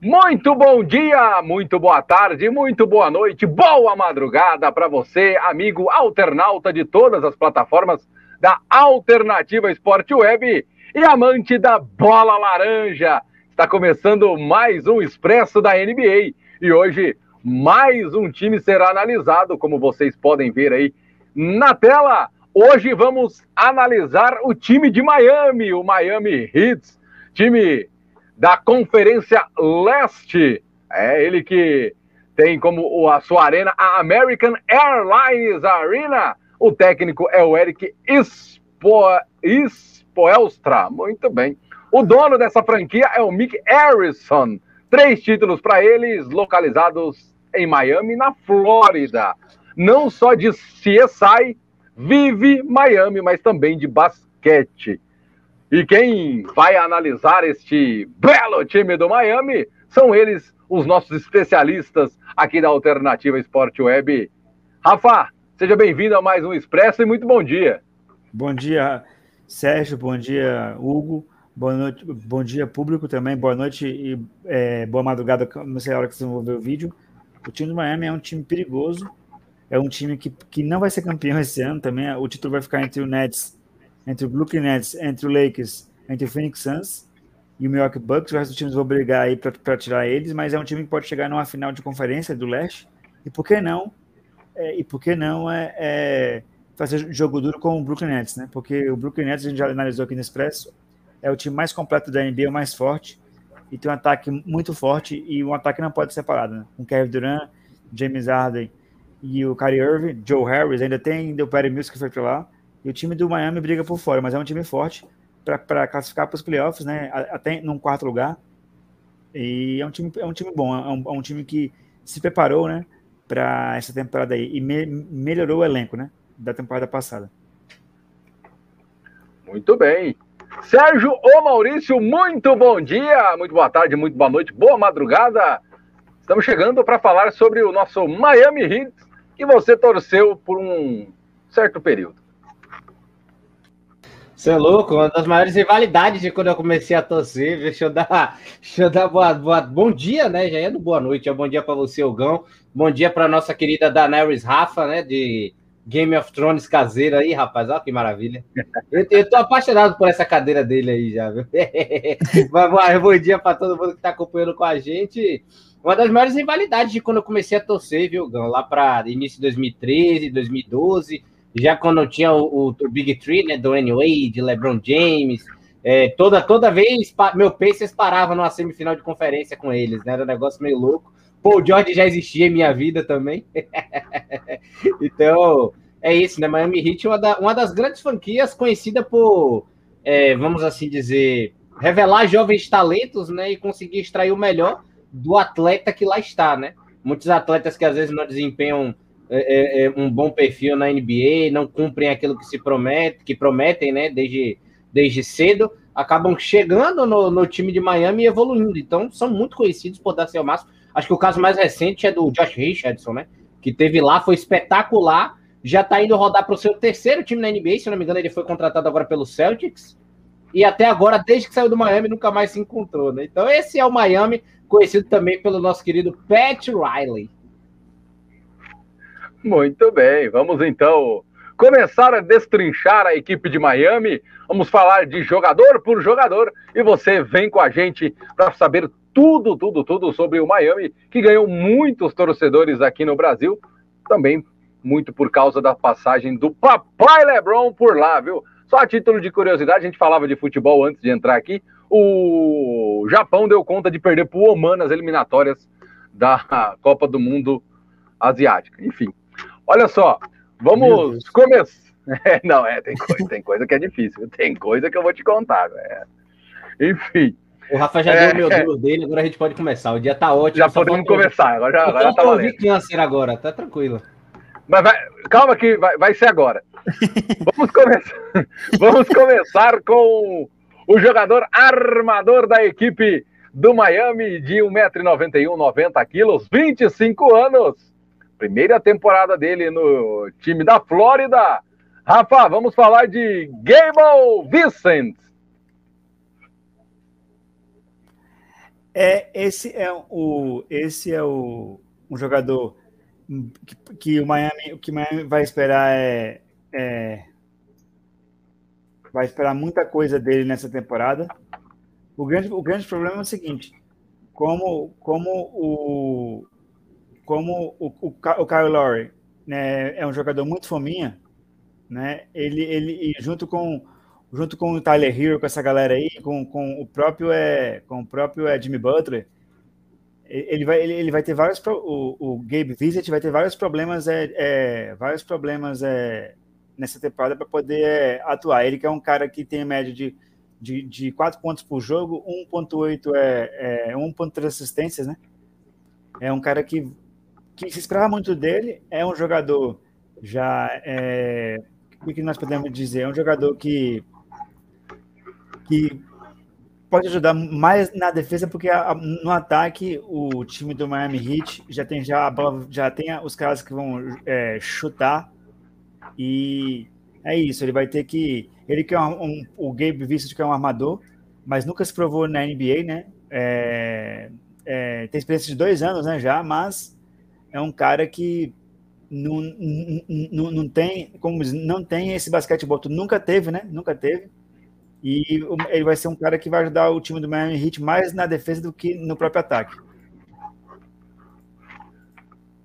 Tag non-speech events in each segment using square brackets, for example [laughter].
Muito bom dia, muito boa tarde, muito boa noite, boa madrugada para você, amigo alternauta de todas as plataformas da Alternativa Esporte Web e amante da bola laranja. Está começando mais um Expresso da NBA e hoje mais um time será analisado, como vocês podem ver aí na tela. Hoje vamos analisar o time de Miami, o Miami Heat, time da Conferência Leste. É ele que tem como a sua arena a American Airlines Arena. O técnico é o Eric Spo... Spoelstra. Muito bem. O dono dessa franquia é o Mick Harrison. Três títulos para eles, localizados em Miami, na Flórida. Não só de CSI, vive Miami, mas também de basquete. E quem vai analisar este belo time do Miami são eles, os nossos especialistas aqui da Alternativa Esporte Web. Rafa, seja bem-vindo a mais um Expresso e muito bom dia. Bom dia, Sérgio. Bom dia, Hugo. Boa noite, bom dia, público também. Boa noite e é, boa madrugada, não sei a hora que vocês vão ver o vídeo. O time do Miami é um time perigoso. É um time que, que não vai ser campeão esse ano também. O título vai ficar entre o Nets entre o Brooklyn Nets, entre o Lakers, entre o Phoenix Suns e o Milwaukee Bucks. O resto dos times vão brigar aí para tirar eles, mas é um time que pode chegar numa final de conferência do leste. E por que não? É, e por que não é, é, fazer jogo duro com o Brooklyn Nets, né? Porque o Brooklyn Nets, a gente já analisou aqui no Expresso, é o time mais completo da NBA, o mais forte, e tem um ataque muito forte, e um ataque não pode ser separado, né? Com Kevin Durant, James Harden e o Kyrie Irving, Joe Harris, ainda tem o Perry Mills que foi para lá, e o time do Miami briga por fora, mas é um time forte para classificar para os playoffs, né? Até num quarto lugar. E é um time, é um time bom, é um, é um time que se preparou, né? Para essa temporada aí e me, melhorou o elenco, né? Da temporada passada. Muito bem. Sérgio ou Maurício, muito bom dia, muito boa tarde, muito boa noite, boa madrugada. Estamos chegando para falar sobre o nosso Miami Heat, que você torceu por um certo período. Você é louco, uma das maiores rivalidades de quando eu comecei a torcer. Deixa eu dar, deixa eu dar boa, boa, bom dia, né? Já é do boa noite. É bom dia para você, Ogão. Bom dia para nossa querida Daenerys Rafa, né? De Game of Thrones caseira aí, rapaz. Olha que maravilha. Eu, eu tô apaixonado por essa cadeira dele aí já, viu? [laughs] Mas, bom dia para todo mundo que está acompanhando com a gente. Uma das maiores rivalidades de quando eu comecei a torcer, viu, Gão? Lá para início de 2013, 2012 já quando tinha o, o, Big Three, né, do Wade, LeBron James, é, toda, toda vez meu Pacers parava numa semifinal de conferência com eles, né, era um negócio meio louco. Paul George já existia em minha vida também. [laughs] então, é isso, né, Miami Heat, uma, da, uma das grandes franquias conhecida por, é, vamos assim dizer, revelar jovens talentos, né, e conseguir extrair o melhor do atleta que lá está, né. Muitos atletas que às vezes não desempenham é, é, é, um bom perfil na NBA, não cumprem aquilo que se promete, que prometem, né, desde, desde cedo, acabam chegando no, no time de Miami e evoluindo. Então, são muito conhecidos por dar seu máximo. Acho que o caso mais recente é do Josh Richardson, né? Que teve lá, foi espetacular. Já está indo rodar para o seu terceiro time na NBA, se não me engano, ele foi contratado agora pelo Celtics. E até agora, desde que saiu do Miami, nunca mais se encontrou, né? Então, esse é o Miami, conhecido também pelo nosso querido Pat Riley. Muito bem, vamos então começar a destrinchar a equipe de Miami. Vamos falar de jogador por jogador e você vem com a gente para saber tudo, tudo, tudo sobre o Miami, que ganhou muitos torcedores aqui no Brasil, também muito por causa da passagem do papai LeBron por lá, viu? Só a título de curiosidade, a gente falava de futebol antes de entrar aqui. O Japão deu conta de perder para o Oman nas eliminatórias da Copa do Mundo Asiática. Enfim, Olha só, vamos começar. [laughs] É, não, é, tem coisa, tem coisa que é difícil, tem coisa que eu vou te contar. É. Enfim. O Rafa já é, deu o meu duro dele, agora a gente pode começar. O dia tá ótimo. Já podemos começar, agora já, agora já tá valendo. câncer agora, tá tranquilo. Mas vai, calma que vai, vai ser agora. [laughs] Vamos começar, vamos começar com o jogador armador da equipe do Miami, de 1,91m, 90 quilos, 25 anos. Primeira temporada dele no time da Flórida. Rafa, vamos falar de Gable Vincent. É, esse é o, esse é o um jogador que, que o Miami, que Miami vai esperar é, é, vai esperar muita coisa dele nessa temporada. O grande, o grande problema é o seguinte: como, como o como o, o, o Kyle Lowry né, é um jogador muito fominha, né? Ele, ele junto com junto com o Tyler Hero, com essa galera aí, com, com o próprio é, com o próprio é, Jimmy Butler, ele vai, ele, ele vai ter vários o, o Gabe Visit vai ter vários problemas é, é vários problemas é, nessa temporada para poder é, atuar. Ele que é um cara que tem média de, de, de 4 pontos por jogo, 1.8 é, é 1.3 assistências, né? É um cara que, que se esperava muito dele, é um jogador já é, o que nós podemos dizer? É um jogador que que pode ajudar mais na defesa, porque a, no ataque o time do Miami Heat já tem já, já tem os caras que vão é, chutar e é isso. Ele vai ter que ele que é um, um, o Gabe Vincent que é um armador, mas nunca se provou na NBA, né? É, é, tem experiência de dois anos, né? Já, mas é um cara que não, não, não tem como não tem esse basquetebol, tu nunca teve, né? Nunca teve e ele vai ser um cara que vai ajudar o time do Miami Heat mais na defesa do que no próprio ataque.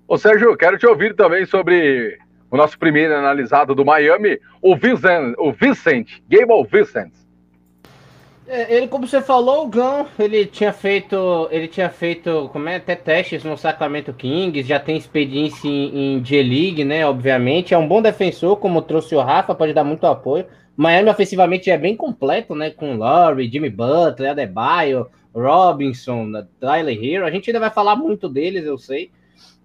Ô Sérgio, quero te ouvir também sobre o nosso primeiro analisado do Miami, o Vincent, o Vincent, Gable Vincent. É, ele, como você falou, o Gão, ele tinha feito, ele tinha feito, como é, até testes no Sacramento Kings, já tem experiência em, em G-League, né, obviamente, é um bom defensor, como trouxe o Rafa, pode dar muito apoio, Miami ofensivamente é bem completo, né? Com Laurie, Jimmy Butler, Adebayo, Robinson, Tyler Hero. A gente ainda vai falar muito deles, eu sei.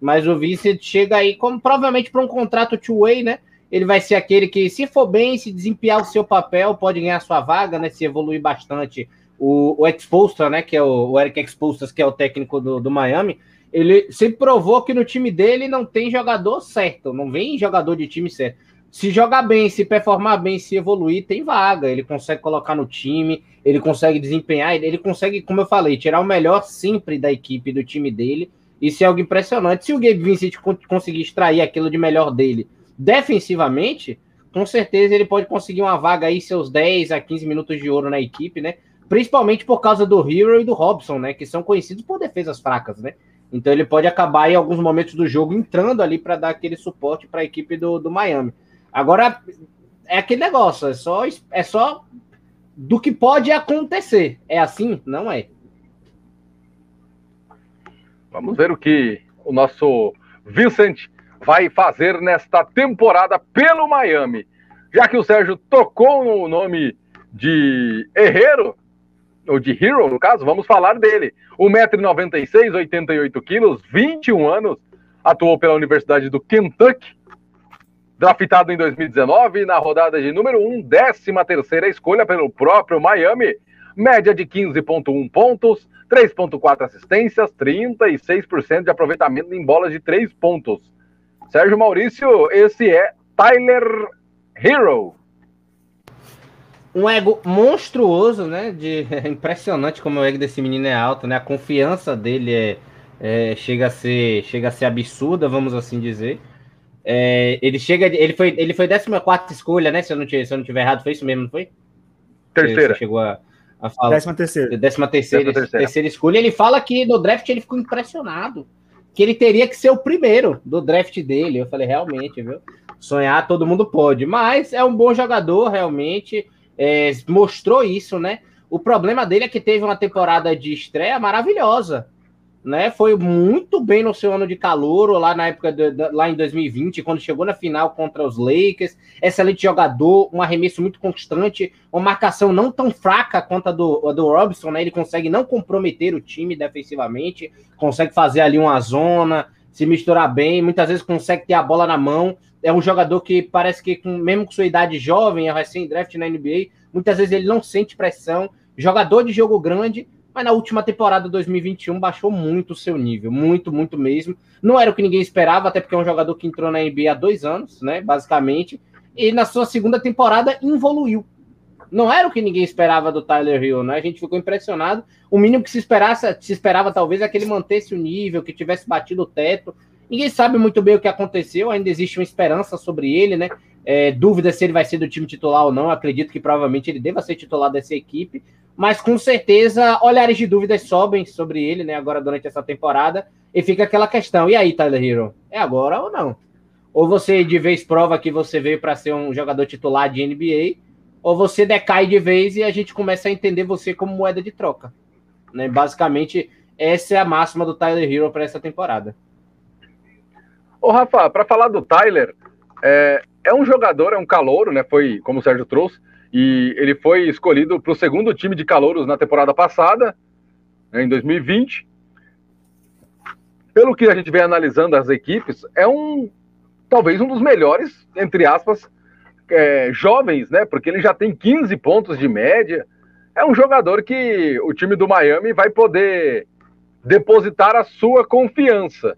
Mas o Vincent chega aí como provavelmente para um contrato two-way, né? Ele vai ser aquele que, se for bem, se desempenhar o seu papel, pode ganhar sua vaga, né? Se evoluir bastante. O, o né? Que é o, o Eric Expostas, que é o técnico do, do Miami. Ele sempre provou que no time dele não tem jogador certo, não vem jogador de time certo se jogar bem, se performar bem, se evoluir, tem vaga. Ele consegue colocar no time, ele consegue desempenhar, ele consegue, como eu falei, tirar o melhor sempre da equipe, do time dele. Isso é algo impressionante. Se o Gabe Vincent conseguir extrair aquilo de melhor dele defensivamente, com certeza ele pode conseguir uma vaga aí, seus 10 a 15 minutos de ouro na equipe, né? Principalmente por causa do Hero e do Robson, né? Que são conhecidos por defesas fracas, né? Então ele pode acabar em alguns momentos do jogo entrando ali para dar aquele suporte para a equipe do, do Miami. Agora, é aquele negócio, é só, é só do que pode acontecer. É assim? Não é. Vamos ver o que o nosso Vincent vai fazer nesta temporada pelo Miami. Já que o Sérgio tocou no nome de Herrero, ou de Hero, no caso, vamos falar dele. 1,96m, 88kg, 21 anos, atuou pela Universidade do Kentucky, Draftado em 2019, na rodada de número 1, 13 terceira escolha pelo próprio Miami, média de 15.1 pontos, 3.4 assistências, 36% de aproveitamento em bolas de 3 pontos. Sérgio Maurício, esse é Tyler Hero. Um ego monstruoso, né? De, [laughs] é impressionante como o ego desse menino é alto, né? A confiança dele é, é, chega, a ser, chega a ser absurda, vamos assim dizer. É, ele chega, ele foi, ele foi 14 escolha, né? Se eu, não tiver, se eu não tiver errado, foi isso mesmo, não foi? Terceira. Você chegou a, a falar. Décima terceira. Décima terceira, terceira. terceira escolha. Ele fala que no draft ele ficou impressionado. Que ele teria que ser o primeiro do draft dele. Eu falei, realmente, viu? Sonhar todo mundo pode. Mas é um bom jogador, realmente. É, mostrou isso, né? O problema dele é que teve uma temporada de estreia maravilhosa né? Foi muito bem no seu ano de calor, lá na época de, de, lá em 2020, quando chegou na final contra os Lakers. Excelente jogador, um arremesso muito constante, uma marcação não tão fraca quanto a do, a do Robson, né? Ele consegue não comprometer o time defensivamente, consegue fazer ali uma zona, se misturar bem, muitas vezes consegue ter a bola na mão. É um jogador que parece que, com, mesmo com sua idade jovem, é recém-draft na NBA, muitas vezes ele não sente pressão. Jogador de jogo grande, mas na última temporada 2021 baixou muito o seu nível, muito, muito mesmo. Não era o que ninguém esperava, até porque é um jogador que entrou na NBA há dois anos, né, basicamente, e na sua segunda temporada evoluiu. Não era o que ninguém esperava do Tyler Hill, né? A gente ficou impressionado. O mínimo que se esperasse, se esperava talvez é que ele mantesse o nível, que tivesse batido o teto. Ninguém sabe muito bem o que aconteceu, ainda existe uma esperança sobre ele, né? É, se ele vai ser do time titular ou não. Acredito que provavelmente ele deva ser titular dessa equipe mas com certeza olhares de dúvidas sobem sobre ele, né, agora durante essa temporada, e fica aquela questão, e aí, Tyler Hero, é agora ou não? Ou você de vez prova que você veio para ser um jogador titular de NBA, ou você decai de vez e a gente começa a entender você como moeda de troca. Né? Basicamente, essa é a máxima do Tyler Hero para essa temporada. Ô, Rafa, para falar do Tyler, é, é um jogador, é um calouro, né? Foi, como o Sérgio trouxe, e ele foi escolhido para o segundo time de calouros na temporada passada, né, em 2020. Pelo que a gente vem analisando as equipes, é um talvez um dos melhores, entre aspas, é, jovens, né? Porque ele já tem 15 pontos de média. É um jogador que o time do Miami vai poder depositar a sua confiança.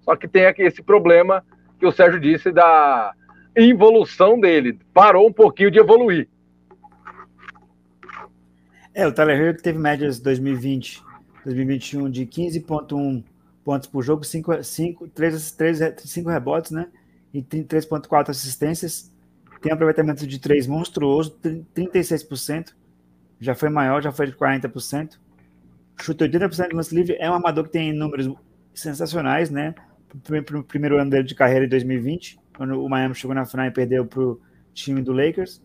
Só que tem aqui esse problema que o Sérgio disse da involução dele. Parou um pouquinho de evoluir. É, o Tyler Hero teve médias 2020, 2021 de 15,1 pontos por jogo, 5, 5, 3, 3, 5 rebotes, né? E 3,4 assistências. Tem um aproveitamento de 3 monstruoso, 36%. Já foi maior, já foi de 40%. Chuta 80% de lance livre. É um amador que tem números sensacionais, né? Primeiro ano dele de carreira em 2020, quando o Miami chegou na final e perdeu para o time do Lakers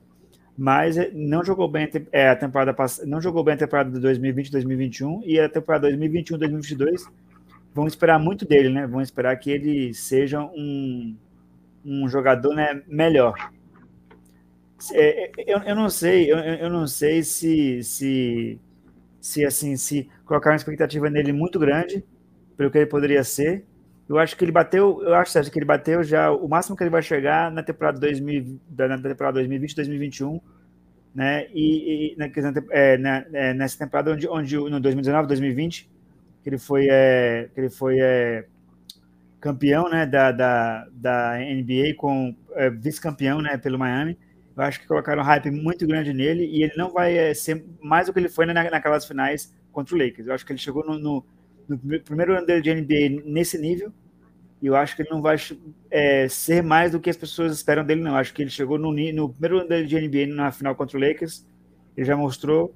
mas eh, não jogou bem é, a temporada passada, não jogou bem a temporada de 2020, 2021 e a temporada 2021, 2022 vão esperar muito dele, né? Vão esperar que ele seja um, um jogador né, melhor. É, eu, eu não sei, eu, eu não sei se, se, se assim, se colocar uma expectativa nele muito grande pelo que ele poderia ser, eu acho que ele bateu, eu acho Sérgio, que ele bateu já o máximo que ele vai chegar na temporada 2000, na temporada 2020, 2021, né? E, e na, é, na, é, nessa temporada onde, onde no 2019, 2020, que ele foi, é, que ele foi é, campeão, né, da, da, da NBA com é, vice-campeão, né, pelo Miami. Eu acho que colocaram um hype muito grande nele e ele não vai é, ser mais do que ele foi na, naquelas finais contra o Lakers. Eu acho que ele chegou no, no no primeiro ano dele de NBA nesse nível, e eu acho que ele não vai é, ser mais do que as pessoas esperam dele, não. Acho que ele chegou no, no primeiro ano dele de NBA na final contra o Lakers, ele já mostrou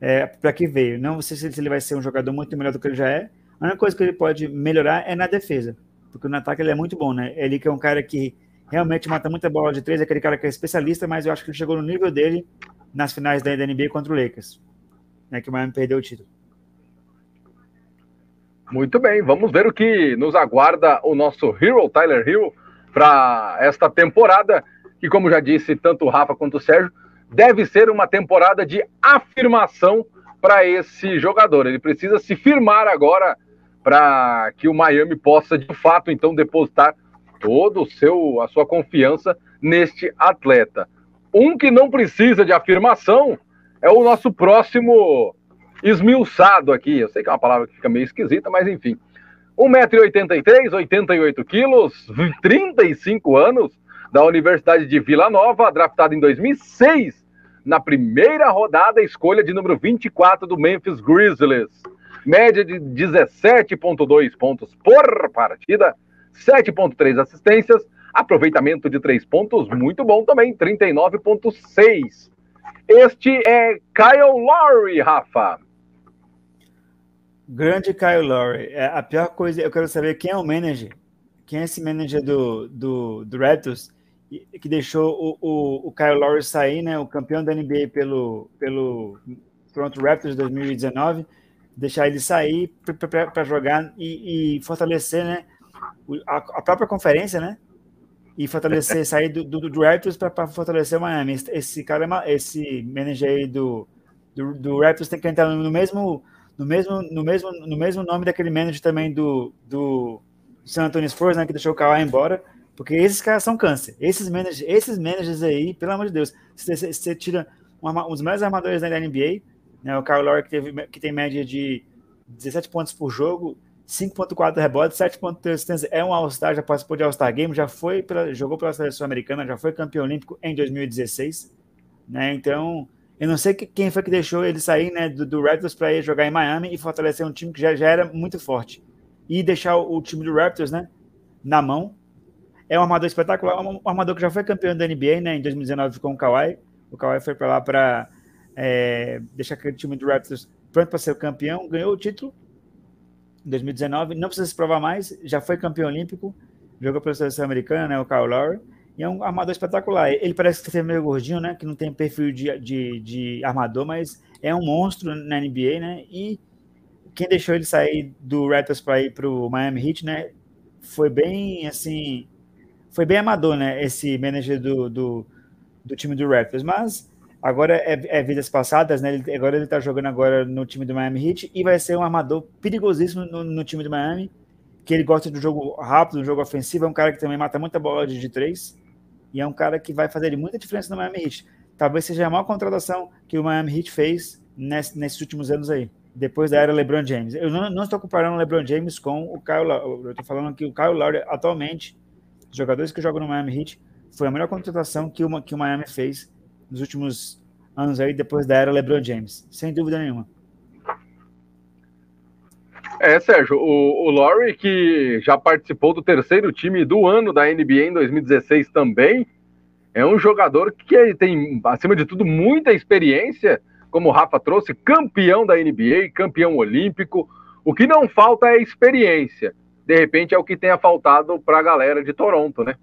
é, para que veio. Não sei se ele vai ser um jogador muito melhor do que ele já é. A única coisa que ele pode melhorar é na defesa, porque no ataque ele é muito bom, né? Ele que é um cara que realmente mata muita bola de três, é aquele cara que é especialista, mas eu acho que ele chegou no nível dele nas finais da NBA contra o Lakers, né, que o Miami perdeu o título. Muito bem, vamos ver o que nos aguarda o nosso Hero, Tyler Hero, para esta temporada, que, como já disse tanto o Rafa quanto o Sérgio, deve ser uma temporada de afirmação para esse jogador. Ele precisa se firmar agora para que o Miami possa, de fato, então, depositar todo o seu a sua confiança neste atleta. Um que não precisa de afirmação é o nosso próximo esmiuçado aqui. Eu sei que é uma palavra que fica meio esquisita, mas enfim. 1,83m, 88kg, 35 anos, da Universidade de Vila Nova, draftado em 2006, na primeira rodada, escolha de número 24 do Memphis Grizzlies. Média de 17,2 pontos por partida, 7,3 assistências, aproveitamento de 3 pontos, muito bom também, 39,6. Este é Kyle Lowry, Rafa. Grande Kyle Lowry. É, a pior coisa, eu quero saber quem é o manager. Quem é esse manager do, do, do Raptors que deixou o, o, o Kyle Lowry sair, né? O campeão da NBA pelo, pelo Toronto Raptors 2019. Deixar ele sair para jogar e, e, fortalecer, né? A, a, própria conferência, né? E fortalecer, [laughs] sair do, do, do Raptors para fortalecer o Miami. Esse, cara, é esse manager aí do, do, do Raptors tem que entrar no mesmo no mesmo, no mesmo, no mesmo nome daquele manager também do, do, San Antonio Spurs, né, que deixou o Kawhi embora, porque esses caras são câncer. Esses managers, esses managers aí, pelo amor de Deus, você, tira um, um dos melhores armadores da NBA, né, o Kyle Lowry, que, teve, que tem média de 17 pontos por jogo, 5.4 rebotes, 7.3 assistências, é um All-Star, já participou de All-Star Game, já foi pela, jogou pela seleção americana, já foi campeão olímpico em 2016, né? Então, eu não sei quem foi que deixou ele sair, né, do, do Raptors para ir jogar em Miami e fortalecer um time que já, já era muito forte. E deixar o, o time do Raptors, né, na mão. É um armador espetacular, um, um armador que já foi campeão da NBA, né, em 2019 com o Kawhi. O Kawhi foi para lá para é, deixar aquele time do Raptors pronto para ser campeão, ganhou o título em 2019, não precisa se provar mais, já foi campeão olímpico, jogou pela seleção americana, né, o Kyle Lowry, e é um armador espetacular. Ele parece que é meio gordinho, né, que não tem perfil de, de, de armador, mas é um monstro na NBA, né, e quem deixou ele sair do Raptors para ir para o Miami Heat, né, foi bem, assim, foi bem amador, né, esse manager do, do, do time do Raptors, mas Agora é, é, vidas passadas, né? Ele, agora ele tá jogando agora no time do Miami Heat e vai ser um armador perigosíssimo no, no, time do Miami, que ele gosta do jogo rápido, do jogo ofensivo, é um cara que também mata muita bola de três e é um cara que vai fazer muita diferença no Miami Heat. Talvez seja a maior contratação que o Miami Heat fez nesse, nesses últimos anos aí, depois da era LeBron James. Eu não, não estou comparando o LeBron James com o Kyle Lowry, eu estou falando que o Kyle Lowry atualmente, os jogadores que jogam no Miami Heat, foi a melhor contratação que, uma, que o Miami fez nos últimos anos aí, depois da era LeBron James, sem dúvida nenhuma. É, Sérgio, o, o Laurie, que já participou do terceiro time do ano da NBA em 2016 também, é um jogador que tem, acima de tudo, muita experiência, como o Rafa trouxe, campeão da NBA, campeão olímpico. O que não falta é experiência. De repente é o que tenha faltado para a galera de Toronto, né?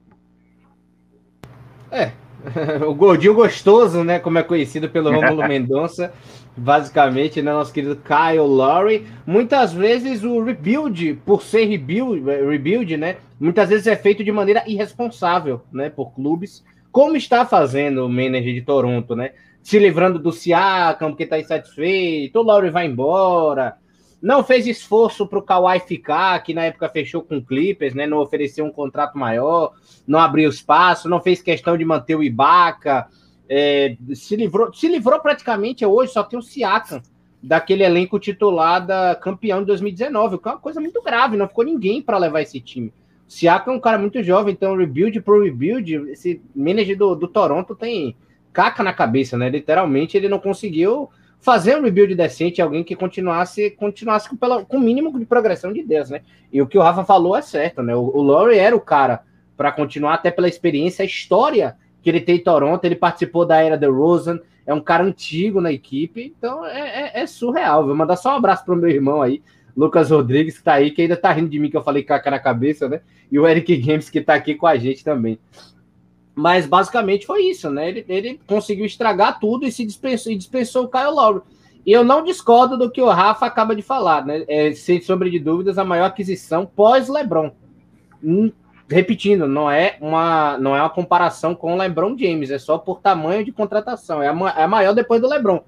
É, [laughs] o gordinho gostoso, né? Como é conhecido pelo Romulo [laughs] Mendonça, basicamente, né? Nosso querido Kyle Lowry. Muitas vezes o rebuild, por ser rebuild, rebuild, né? Muitas vezes é feito de maneira irresponsável, né? Por clubes, como está fazendo o manager de Toronto, né? Se livrando do Siakam, porque está insatisfeito, o Lowry vai embora, não fez esforço para o Kawhi ficar, que na época fechou com o Clippers, né? Não ofereceu um contrato maior, não abriu espaço, não fez questão de manter o Ibaka. É, se, livrou, se livrou praticamente hoje, só tem o Siakam daquele elenco titular da campeão de 2019, que é uma coisa muito grave, não ficou ninguém para levar esse time. O Siakam é um cara muito jovem, então rebuild pro rebuild, esse manager do, do Toronto tem caca na cabeça, né? Literalmente ele não conseguiu fazer um rebuild decente, alguém que continuasse, continuasse com, pela, com o mínimo de progressão de Deus, né? E o que o Rafa falou é certo, né? O, o Laurie era o cara para continuar, até pela experiência, a história que ele tem em Toronto, ele participou da era The Rosen, é um cara antigo na equipe, então é, é, é surreal. Vou mandar só um abraço pro meu irmão aí, Lucas Rodrigues, que tá aí, que ainda tá rindo de mim, que eu falei caca na cabeça, né? E o Eric Games, que tá aqui com a gente também. Mas basicamente foi isso, né? Ele, ele conseguiu estragar tudo e se dispensou, e dispensou o Kyle Lowry. E eu não discordo do que o Rafa acaba de falar, né? É, sem sombra de dúvidas, a maior aquisição pós-LeBron. Hum, repetindo, não é uma não é uma comparação com o LeBron James, é só por tamanho de contratação. É a, é a maior depois do LeBron.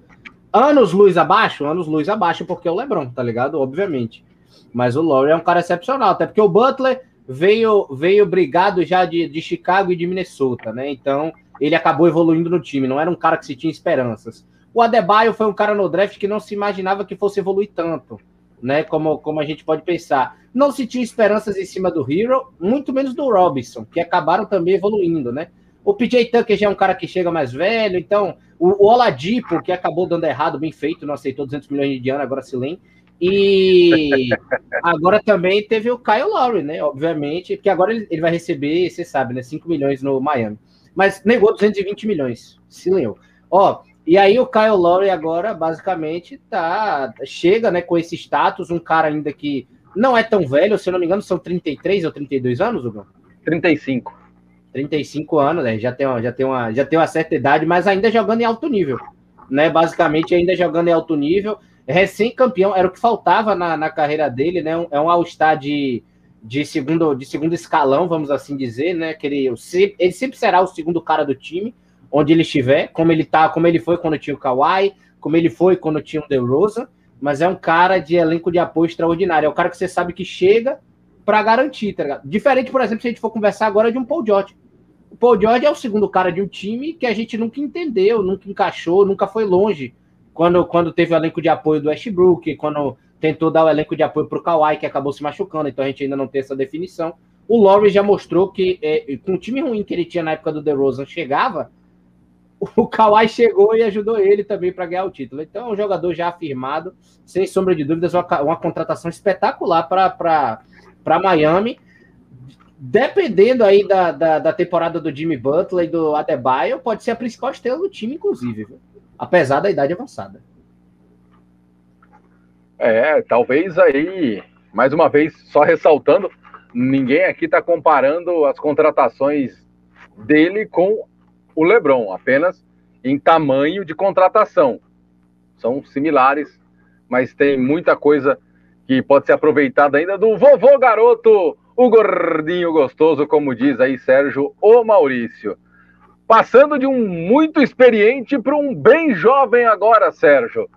Anos luz abaixo, anos luz abaixo, porque é o LeBron, tá ligado? Obviamente. Mas o Lowry é um cara excepcional, até porque o Butler veio, veio brigado já de, de Chicago e de Minnesota, né? Então ele acabou evoluindo no time, não era um cara que se tinha esperanças. O Adebayo foi um cara no draft que não se imaginava que fosse evoluir tanto, né? Como, como a gente pode pensar. Não se tinha esperanças em cima do Hero, muito menos do Robinson, que acabaram também evoluindo, né? O PJ Tucker já é um cara que chega mais velho, então o, o Oladipo, que acabou dando errado, bem feito, não aceitou 200 milhões de anos, agora se lembra e agora também teve o Kyle Lowry, né? Obviamente, porque agora ele, ele vai receber, você sabe, né? 5 milhões no Miami. Mas negou 220 milhões, se leu. Ó, e aí o Kyle Lowry agora, basicamente, tá chega né, com esse status, um cara ainda que não é tão velho, se eu não me engano, são 33 ou 32 anos, Hugo? 35. 35 anos, né? Já tem, uma, já, tem uma, já tem uma certa idade, mas ainda jogando em alto nível. Né? Basicamente, ainda jogando em alto nível recém-campeão, era o que faltava na, na carreira dele, né? É um All-Star de, de, segundo, de segundo escalão, vamos assim dizer, né? Que ele, ele sempre será o segundo cara do time, onde ele estiver, como ele tá, como ele foi quando tinha o Kawhi, como ele foi quando tinha o DeRozan, mas é um cara de elenco de apoio extraordinário. É o cara que você sabe que chega para garantir, tá ligado? Diferente, por exemplo, se a gente for conversar agora de um Paul George. O Paul George é o segundo cara de um time que a gente nunca entendeu, nunca encaixou, nunca foi longe. Quando, quando teve o elenco de apoio do Westbrook, quando tentou dar o elenco de apoio para o Kawhi, que acabou se machucando, então a gente ainda não tem essa definição. O Lowry já mostrou que, é, com o time ruim que ele tinha na época do DeRozan, chegava, o Kawhi chegou e ajudou ele também para ganhar o título. Então, é um jogador já afirmado, sem sombra de dúvidas, uma, uma contratação espetacular para Miami. Dependendo aí da, da, da, temporada do Jimmy Butler e do Adebayo, pode ser a principal estrela do time, inclusive, viu? Apesar da idade avançada. É, talvez aí, mais uma vez, só ressaltando, ninguém aqui está comparando as contratações dele com o LeBron, apenas em tamanho de contratação. São similares, mas tem muita coisa que pode ser aproveitada ainda do vovô garoto, o gordinho gostoso, como diz aí Sérgio o Maurício. Passando de um muito experiente para um bem jovem agora, Sérgio.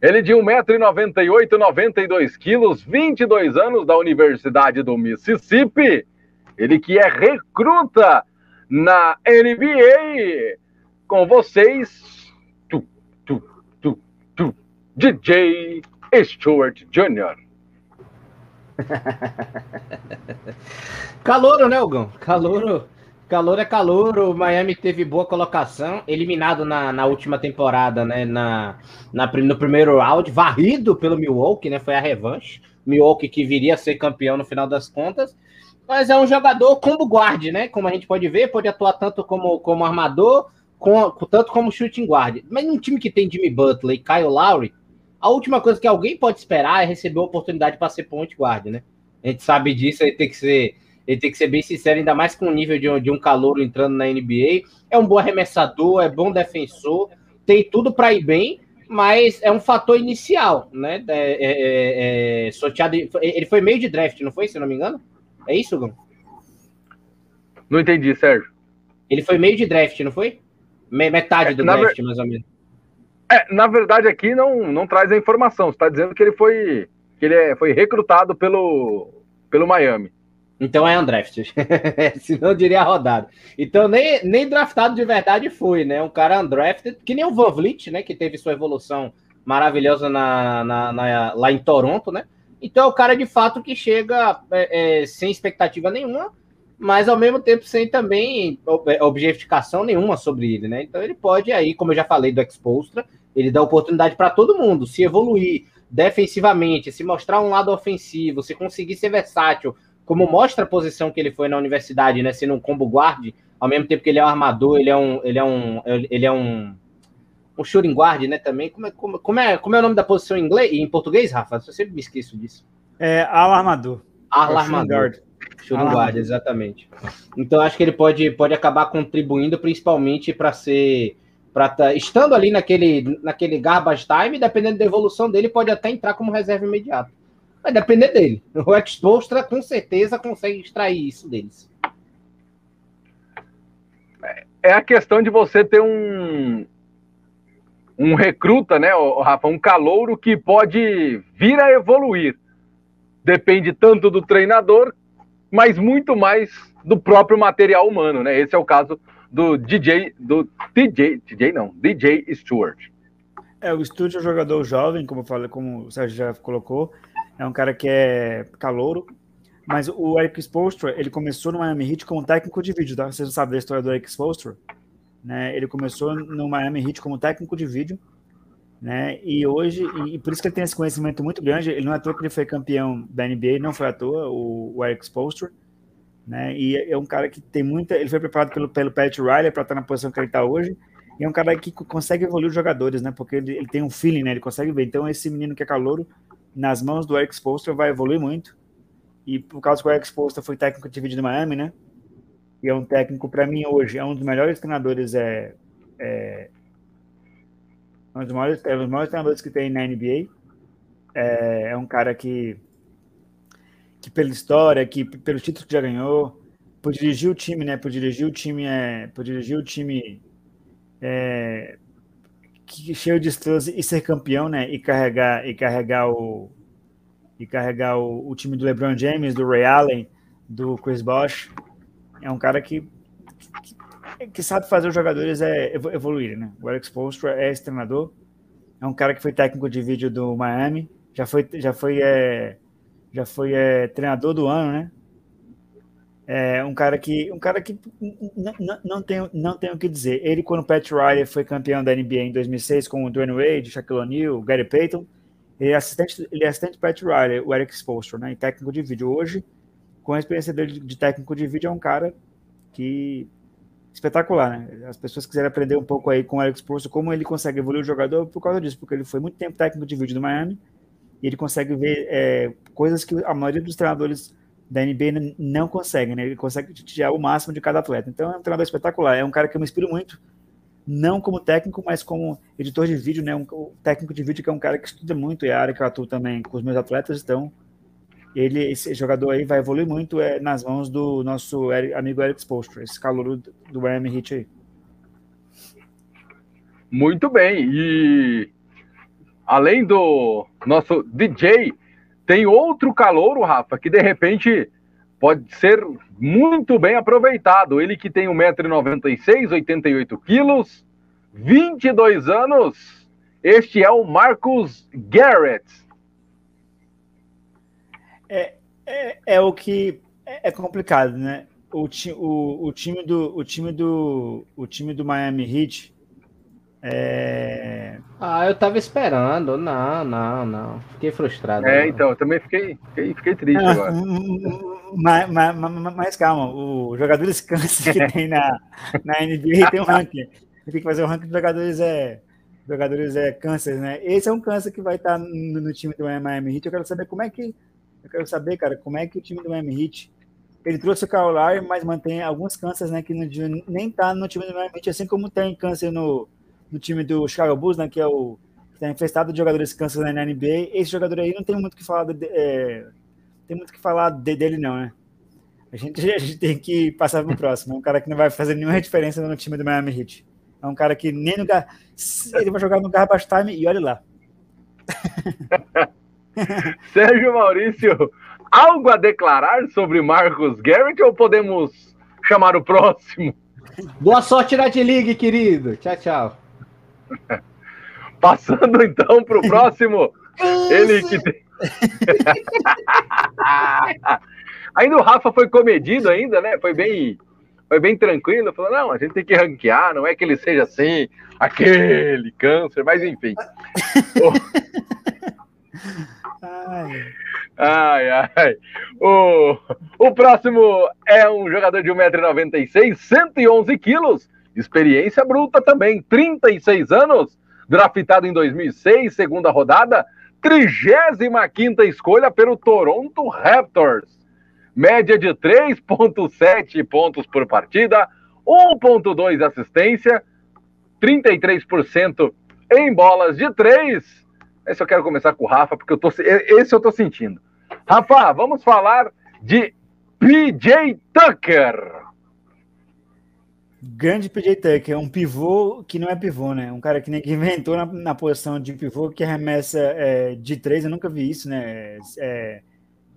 Ele de 1,98m, 92kg, 22 anos da Universidade do Mississippi. Ele que é recruta na NBA. Com vocês, tu, tu, tu, tu, DJ Stuart Jr. [laughs] Calouro, né, Ogão? Calouro. Calor é calor, o Miami teve boa colocação, eliminado na, na última temporada, né? Na, na, no primeiro round, varrido pelo Milwaukee, né? Foi a revanche. Milwaukee que viria a ser campeão no final das contas. Mas é um jogador combo guard, né? Como a gente pode ver, pode atuar tanto como, como armador, com, tanto como shooting guard. Mas num time que tem Jimmy Butler e Kyle Lowry, a última coisa que alguém pode esperar é receber a oportunidade para ser point guard, né? A gente sabe disso, aí tem que ser ele tem que ser bem sincero, ainda mais com o nível de um, de um calor entrando na NBA. É um bom arremessador, é bom defensor, tem tudo para ir bem, mas é um fator inicial, né? É, é, é, é sorteado, ele foi meio de draft, não foi, se não me engano? É isso, Gão? Não entendi, Sérgio. Ele foi meio de draft, não foi? Metade é, do draft, ver... mais ou menos. É, na verdade, aqui não, não traz a informação. Você está dizendo que ele foi que ele é, foi recrutado pelo, pelo Miami. Então é undrafted. [laughs] Senão eu diria rodado. Então nem, nem draftado de verdade foi, né? Um cara undrafted, que nem o Van Vliet, né? Que teve sua evolução maravilhosa na, na, na, lá em Toronto, né? Então é o cara de fato que chega é, é, sem expectativa nenhuma, mas ao mesmo tempo sem também é, objetificação nenhuma sobre ele, né? Então ele pode aí, como eu já falei do Expostra, ele dá oportunidade para todo mundo se evoluir defensivamente, se mostrar um lado ofensivo, se conseguir ser versátil, como mostra a posição que ele foi na universidade, né, sendo um combo guard, ao mesmo tempo que ele é um armador, ele é um, ele é um, ele é um, um shooting guard, né, também. Como é, como, como é, como é o nome da posição em inglês, em português, Rafa? Eu sempre me esqueço disso. É alarmador. Alarmador. Shooting guard, exatamente. Então acho que ele pode, pode acabar contribuindo principalmente para ser para tá, estando ali naquele naquele garbage time, dependendo da evolução dele, pode até entrar como reserva imediato. Vai depender dele. O Expostra com certeza consegue extrair isso deles. É a questão de você ter um um recruta, né, Rafa, um calouro que pode vir a evoluir. Depende tanto do treinador, mas muito mais do próprio material humano, né? Esse é o caso do DJ, do DJ, DJ não, DJ Stewart. É, o Stewart é um jogador jovem, como eu falei, como o Sérgio já colocou, é um cara que é calouro, mas o Eric Spoelstra, ele começou no Miami Heat como técnico de vídeo, tá? Vocês não sabem da história do Eric Spoelstra? Né? Ele começou no Miami Heat como técnico de vídeo, né? E hoje, e por isso que ele tem esse conhecimento muito grande, ele não é à toa que ele foi campeão da NBA, não foi à toa, o, o Eric Spoelstra, né? E é um cara que tem muita, ele foi preparado pelo, pelo Pat Riley para estar na posição que ele está hoje, e é um cara que consegue evoluir os jogadores, né? Porque ele, ele tem um feeling, né? Ele consegue ver. Então, esse menino que é calouro, nas mãos do Eric Spoelstra vai evoluir muito. E por causa que o Eric Spoelstra foi técnico de de Miami, né? E é um técnico, para mim, hoje, é um dos melhores treinadores, é, é, é um dos maiores, é um dos maiores treinadores que tem na NBA. É, é um cara que, que pela história, que pelo título que já ganhou, por dirigir o time, né? Por dirigir o time, é, por dirigir o time é, que cheio de estrelas e ser campeão, né? E carregar e carregar o e carregar o, o, time do LeBron James, do Ray Allen, do Chris Bosh. É um cara que, que, que sabe fazer os jogadores é, evoluírem, né? O Eric Spoelstra é esse treinador, é um cara que foi técnico de vídeo do Miami, já foi, já foi, é, já foi é, treinador do ano, né? É um cara que, um cara que não tem, não tem o que dizer. Ele, quando o Pat Riley foi campeão da NBA em 2006 com o Dwayne Wade, Shaquille O'Neal, Gary Payton, ele é assistente, ele é assistente Pat Riley, o Eric Spoelstra, né, em técnico de vídeo. Hoje, com a experiência dele de técnico de vídeo, é um cara que espetacular, né? As pessoas quiserem aprender um pouco aí com o Eric Spoelstra como ele consegue evoluir o jogador por causa disso, porque ele foi muito tempo técnico de vídeo do Miami e ele consegue ver é, coisas que a maioria dos treinadores da NBA não consegue, né? Ele consegue tirar o máximo de cada atleta. Então é um treinador espetacular. É um cara que eu me inspiro muito, não como técnico, mas como editor de vídeo, né? Um técnico de vídeo que é um cara que estuda muito, é a área que eu atuo também com os meus atletas. Então, ele, esse jogador aí vai evoluir muito é, nas mãos do nosso amigo Eric Spoelstra, esse calor do Miami Heat aí. Muito bem. E além do nosso DJ, tem outro calouro, Rafa, que de repente pode ser muito bem aproveitado. Ele que tem 1,96m, 88 quilos, 22 anos. Este é o Marcus Garrett. É, é, é o que é complicado, né? O, ti, o, o, time do o time do o time do Miami Heat é... Ah, eu tava esperando. Não, não, não. Fiquei frustrado. É, então, eu também fiquei, fiquei, fiquei triste agora. mas, mas, mas, mas, calma, o jogadores câncer que [laughs] tem na, na NBA tem um ranking. Tem que fazer o um ranking de jogadores é, jogadores é câncer, né? Esse é um câncer que vai estar no, no, time do Miami Heat. Eu quero saber como é que. Eu quero saber, cara, como é que o time do Miami Heat. Ele trouxe o Kyle mas mantém alguns cânceres, né? Que no, nem tá no time do Miami Heat, assim como tem câncer no no time do Chicago Bulls, né, que é o que está infestado de jogadores câncer na NBA. Esse jogador aí não tem muito que falar, de, é, tem muito que falar de, dele não, né? A gente, [laughs] a gente tem que passar para o próximo. É um cara que não vai fazer nenhuma diferença no time do Miami Heat. É um cara que nem no ele vai jogar no garbage time e olha lá. [laughs] Sérgio Maurício, algo a declarar sobre Marcos Garrett ou podemos chamar o próximo? Boa sorte na D-League, querido. Tchau, tchau. [laughs] Passando então para o próximo. ele que tem. [laughs] ainda o Rafa foi comedido ainda, né? Foi bem, foi bem tranquilo. Falou, não, a gente tem que ranquear, não é que ele seja assim, aquele câncer, mas enfim. [laughs] ai. Ai, ai. O, o próximo é um jogador de 1,96m, 111 quilos, experiência bruta também, 36 anos, draftado em 2006, segunda rodada, 35 escolha pelo Toronto Raptors. Média de 3,7 pontos por partida, 1,2 assistência, 33% em bolas de 3. Esse eu quero começar com o Rafa, porque eu tô, esse eu tô sentindo. Rafa, vamos falar de PJ Tucker. Grande PJ Tucker, um pivô que não é pivô, né? Um cara que nem que inventou na, na posição de pivô que arremessa é, de três, eu nunca vi isso, né? É,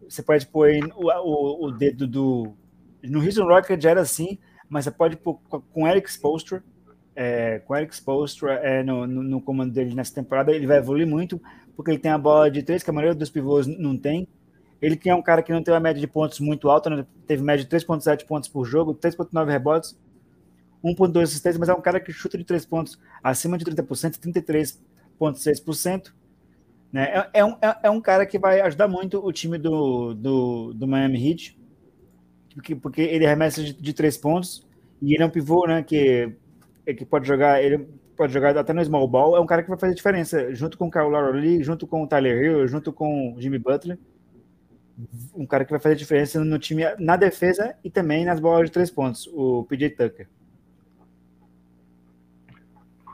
você pode pôr o, o, o, dedo do. No Houston Rocket já era assim, mas você pode pôr com Eric Spoelstra, é, com Eric Spoelstra é, no, no, no, comando dele nessa temporada, ele vai evoluir muito, porque ele tem a bola de três, que a maioria dos pivôs não tem. Ele que é um cara que não tem uma média de pontos muito alta, né? teve média de 3,7 pontos por jogo, 3,9 rebotes, 1,2 assistências, mas é um cara que chuta de 3 pontos acima de 30%, 33,6%. Né? É, é, um, é, é, um cara que vai ajudar muito o time do, do, do Miami Heat, porque, porque ele arremessa de, de 3 pontos e ele é um pivô né, que, que pode jogar, ele pode jogar até no small ball, é um cara que vai fazer diferença, junto com o Kyle Lowry, junto com o Tyler Hill, junto com o Jimmy Butler um cara que vai fazer diferença no time na defesa e também nas bolas de três pontos, o PJ Tucker.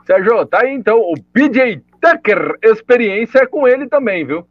Sérgio, tá aí então o PJ Tucker, experiência com ele também, viu?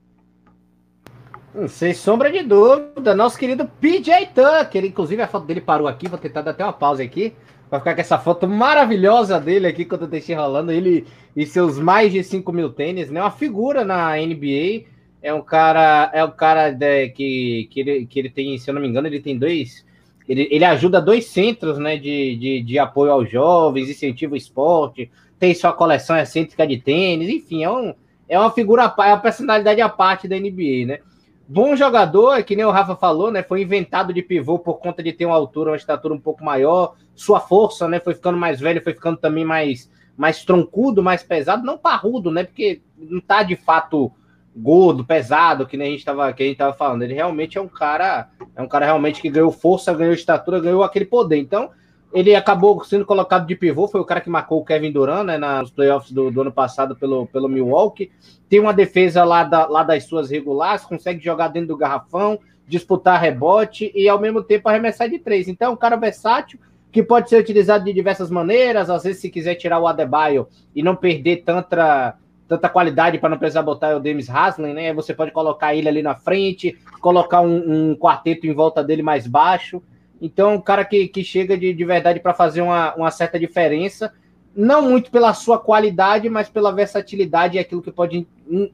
Hum, sem sombra de dúvida, nosso querido PJ Tucker, inclusive a foto dele parou aqui, vou tentar dar até uma pausa aqui, vai ficar com essa foto maravilhosa dele aqui quando eu deixei rolando, ele e seus mais de 5 mil tênis, né? Uma figura na NBA, É um cara, é um cara de, que, que, ele, que ele tem, se eu não me engano, ele tem dois. Ele, ele ajuda dois centros né, de, de, de apoio aos jovens, incentiva o esporte, tem sua coleção excêntrica de tênis, enfim, é, um, é uma figura, é uma personalidade à parte da NBA, né? Bom jogador, que nem o Rafa falou, né? Foi inventado de pivô por conta de ter uma altura, uma estatura um pouco maior. Sua força, né? Foi ficando mais velho, foi ficando também mais, mais troncudo, mais pesado, não parrudo, né? Porque não tá de fato gordo, pesado, que nem a gente tava, que a gente tava falando. Ele realmente é um cara, é um cara realmente que ganhou força, ganhou estatura, ganhou aquele poder. Então, ele acabou sendo colocado de pivô, foi o cara que marcou o Kevin Durant, né, nos playoffs do, do ano passado pelo, pelo Milwaukee. Tem uma defesa lá, da, lá das suas regulares, consegue jogar dentro do garrafão, disputar rebote e ao mesmo tempo arremessar de três. Então, é um cara versátil que pode ser utilizado de diversas maneiras. Às vezes, se quiser tirar o Adebayo e não perder tanta, tanta qualidade para não precisar botar o Demis Haslem, né? Você pode colocar ele ali na frente, colocar um, um quarteto em volta dele mais baixo. Então, um cara que, que chega de, de verdade para fazer uma, uma certa diferença, não muito pela sua qualidade, mas pela versatilidade e aquilo que pode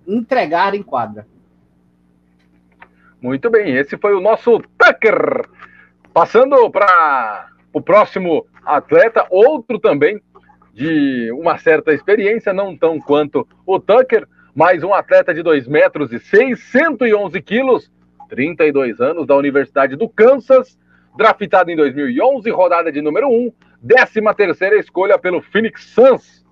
entregar em quadra. Muito bem, esse foi o nosso Tucker. Passando para o próximo atleta, outro também de uma certa experiência, não tão quanto o Tucker, mas um atleta de 2 metros e 6, 111 quilos, 32 anos, da Universidade do Kansas, draftado em 2011, rodada de número 1, 13 terceira escolha pelo Phoenix Suns.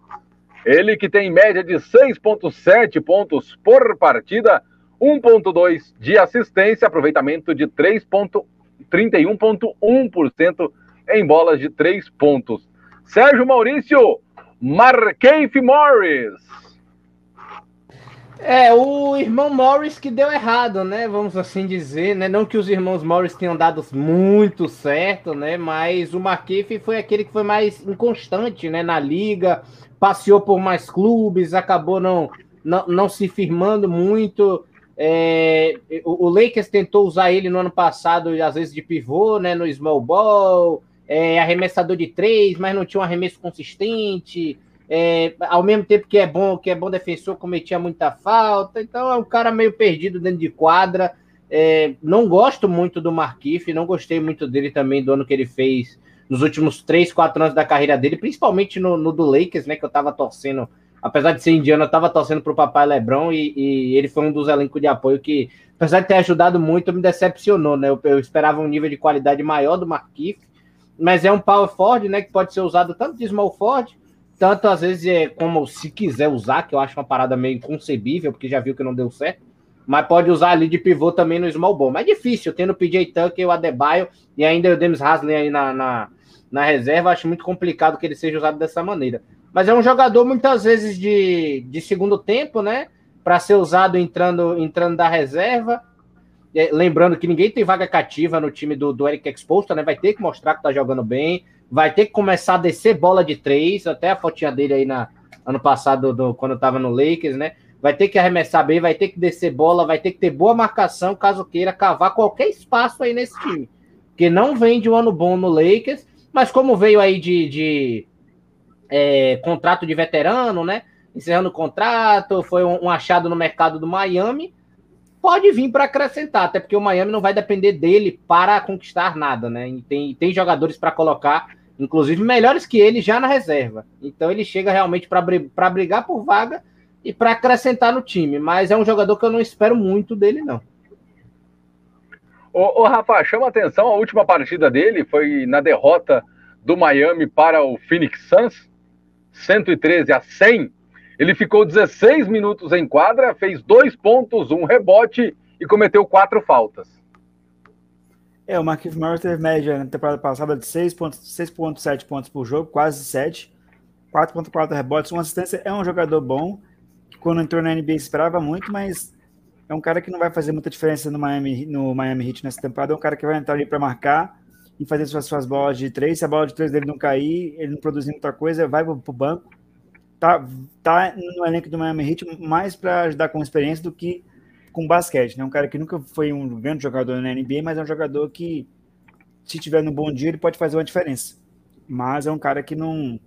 Ele que tem média de 6.7 pontos por partida, 1.2 de assistência, aproveitamento de 3.31.1% em bolas de 3 pontos. Sérgio Maurício, Marqueif Morris. É, o irmão Morris que deu errado, né? Vamos assim dizer, né? Não que os irmãos Morris tenham dado muito certo, né? Mas o Marquefe foi aquele que foi mais inconstante, né? Na liga, passeou por mais clubes, acabou não, não, não se firmando muito. É, o, o, Lakers tentou usar ele no ano passado, às vezes de pivô, né? No small ball, é, arremessador de três, mas não tinha um arremesso consistente. É, ao mesmo tempo que é bom, que é bom defensor, cometia muita falta. Então é um cara meio perdido dentro de quadra. É, não gosto muito do Marquif, não gostei muito dele também do ano que ele fez nos últimos 3, 4 anos da carreira dele, principalmente no, no do Lakers, né? Que eu tava torcendo, apesar de ser indiano, eu tava torcendo pro papai Lebron e, e ele foi um dos elencos de apoio que, apesar de ter ajudado muito, me decepcionou, né? Eu, eu esperava um nível de qualidade maior do Marquif, mas é um power forward, né? Que pode ser usado tanto de small forward tanto às vezes é como se quiser usar, que eu acho uma parada meio inconcebível, porque já viu que não deu certo. Mas pode usar ali de pivô também no small ball. Mas é difícil, tendo o PJ Tucker, o Adebayo e ainda o Demis Haslem aí na, na, na reserva, acho muito complicado que ele seja usado dessa maneira. Mas é um jogador muitas vezes de, de segundo tempo, né? Para ser usado entrando, entrando da reserva. É, lembrando que ninguém tem vaga cativa no time do, do Eric Exposto, né? Vai ter que mostrar que tá jogando bem vai ter que começar a descer bola de três, até a fotinha dele aí na ano passado, do, quando eu tava no Lakers, né? Vai ter que arremessar bem, vai ter que descer bola, vai ter que ter boa marcação, caso queira cavar qualquer espaço aí nesse time. Porque não vem de um ano bom no Lakers, mas como veio aí de, de é, contrato de veterano, né? Encerrando o contrato, foi um, um achado no mercado do Miami, pode vir para acrescentar, até porque o Miami não vai depender dele para conquistar nada, né? E tem, tem jogadores para colocar inclusive melhores que ele já na reserva. Então ele chega realmente para brigar por vaga e para acrescentar no time. Mas é um jogador que eu não espero muito dele, não. Ô Rafa, chama atenção, a última partida dele foi na derrota do Miami para o Phoenix Suns, 113 a 100. Ele ficou 16 minutos em quadra, fez dois pontos, um rebote e cometeu quatro faltas. É, o Marquinhos Morris teve média na temporada passada de 6,7 pontos por jogo, quase 7. 4,4 rebotes, uma assistência. É um jogador bom, que quando entrou na NBA esperava muito, mas é um cara que não vai fazer muita diferença no Miami, no Miami Heat nessa temporada. É um cara que vai entrar ali para marcar e fazer suas, suas bolas de três. Se a bola de três dele não cair, ele não produzir muita coisa, vai para o banco. Tá, tá no elenco do Miami Heat mais para ajudar com experiência do que com basquete, né? Um cara que nunca foi um grande jogador na NBA, mas é um jogador que, se tiver no bom dia, ele pode fazer uma diferença. Mas é um cara que não.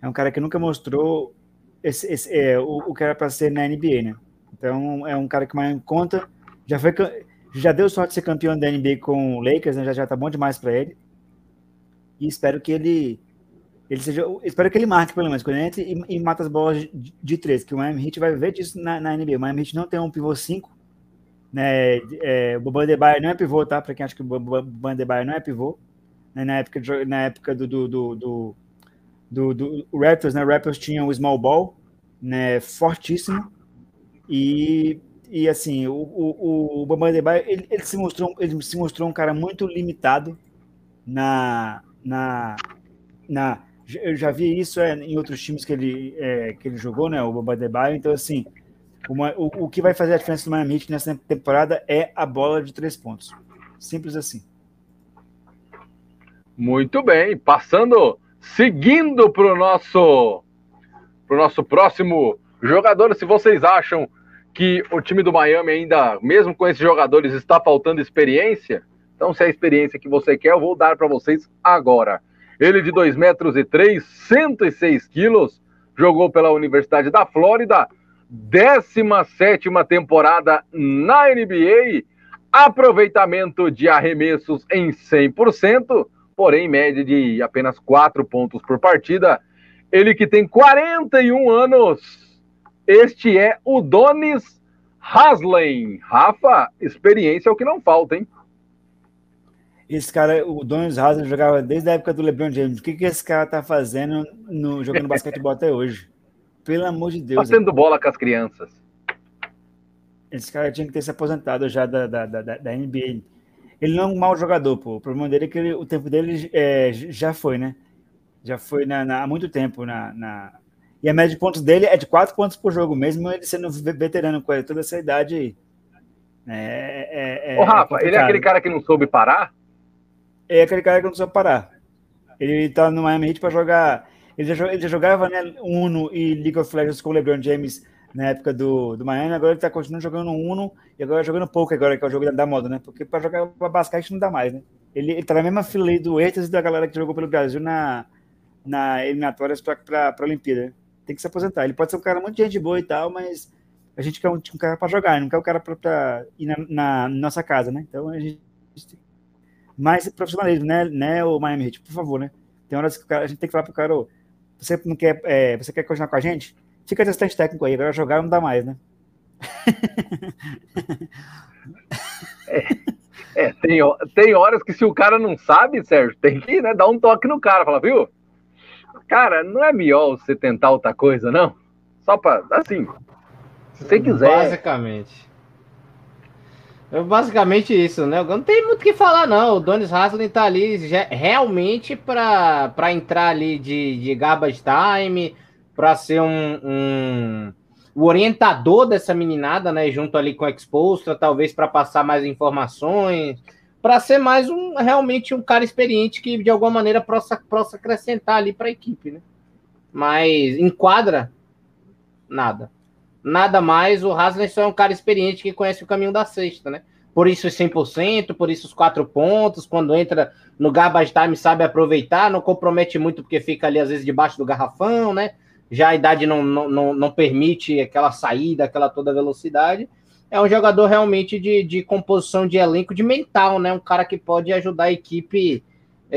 É um cara que nunca mostrou esse, esse, é, o, o que era para ser na NBA, né? Então é um cara que mais conta. Já foi já deu sorte de ser campeão da NBA com o Lakers, né? Já já tá bom demais para ele. E espero que ele ele seja, espero que ele marque pelo menos quando ele entre e, e mata as bolas de, de três, que o Miami Heat vai ver disso na, na NBA. O Miami Heat não tem um pivô 5, né? É, o Boban não é pivô, tá? Para quem acha que o Boban Debaio não é pivô, né? na época na época do do, do, do, do, Raptors, né? O Raptors tinha o small ball, né? Fortíssimo e e assim, o, o, o Bambam ele, ele, se mostrou, ele se mostrou um cara muito limitado na, na, na eu já vi isso é, em outros times que ele, é, que ele jogou, né, o Bambam Debaio, então assim, uma, o, o que vai fazer a diferença do Miami Heat nessa temporada é a bola de três pontos, simples assim. Muito bem, passando, seguindo para o nosso, pro nosso próximo jogador, se vocês acham que o time do Miami ainda, mesmo com esses jogadores, está faltando experiência. Então, se é a experiência que você quer, eu vou dar para vocês agora. Ele de 2 metros e 3, 106 quilos, jogou pela Universidade da Flórida, 17 temporada na NBA, aproveitamento de arremessos em 100%, porém média de apenas 4 pontos por partida. Ele que tem 41 anos, este é o Donis Haslem. Rafa, experiência é o que não falta, hein? Esse cara, o Donis Haslem jogava desde a época do LeBron James. O que, que esse cara tá fazendo no, jogando basquetebol até hoje? Pelo amor de Deus. Fazendo bola com as crianças. Esse cara tinha que ter se aposentado já da, da, da, da NBA. Ele não é um mau jogador, pô. O problema dele é que ele, o tempo dele é, já foi, né? Já foi na, na, há muito tempo na, na, e a média de pontos dele é de 4 pontos por jogo, mesmo ele sendo veterano com toda essa idade. É, é, é, Ô, Rafa, é ele é aquele cara que não soube parar? É aquele cara que não soube parar. Ele tá no Miami Heat para jogar. Ele já, ele já jogava né, Uno e League of Legends com o LeBron James na época do, do Miami, agora ele tá continuando jogando Uno e agora jogando pouco, agora que é o jogo da moda, né? Porque para jogar pra basquete não dá mais, né? Ele, ele tá na mesma fila aí do Eitas e da galera que jogou pelo Brasil na, na eliminatórias para a Olimpíada tem que se aposentar. Ele pode ser um cara muito gente boa e tal, mas a gente quer um, um cara para jogar, não quer um cara para ir na, na, nossa casa, né? Então a gente mais profissionalismo, né, né, o Miami Heat, por favor, né? Tem horas que o cara, a gente tem que falar pro cara, oh, você não quer, é, você quer continuar com a gente? Fica testante técnico aí, agora jogar não dá mais, né? [laughs] É, é, tem, tem horas que se o cara não sabe, Sérgio, tem que né, dar um toque no cara, falar, viu? Cara, não é melhor você tentar outra coisa, não? Só pra, assim, se você quiser. Basicamente. É basicamente isso, né? Não tem muito o que falar, não. O Donis Haslin tá ali realmente para entrar ali de, de garbage time, para ser um, um, o orientador dessa meninada, né? Junto ali com o Expostra, talvez para passar mais informações, para ser mais um realmente um cara experiente que de alguma maneira possa, possa acrescentar ali para a equipe, né? Mas enquadra nada. Nada mais, o Hasley só é um cara experiente que conhece o caminho da sexta, né? Por isso os 100%, por isso os quatro pontos, quando entra no garbage time sabe aproveitar, não compromete muito porque fica ali às vezes debaixo do garrafão, né? Já a idade não, não, não, não permite aquela saída, aquela toda velocidade é um jogador realmente de, de composição de elenco, de mental, né? Um cara que pode ajudar a equipe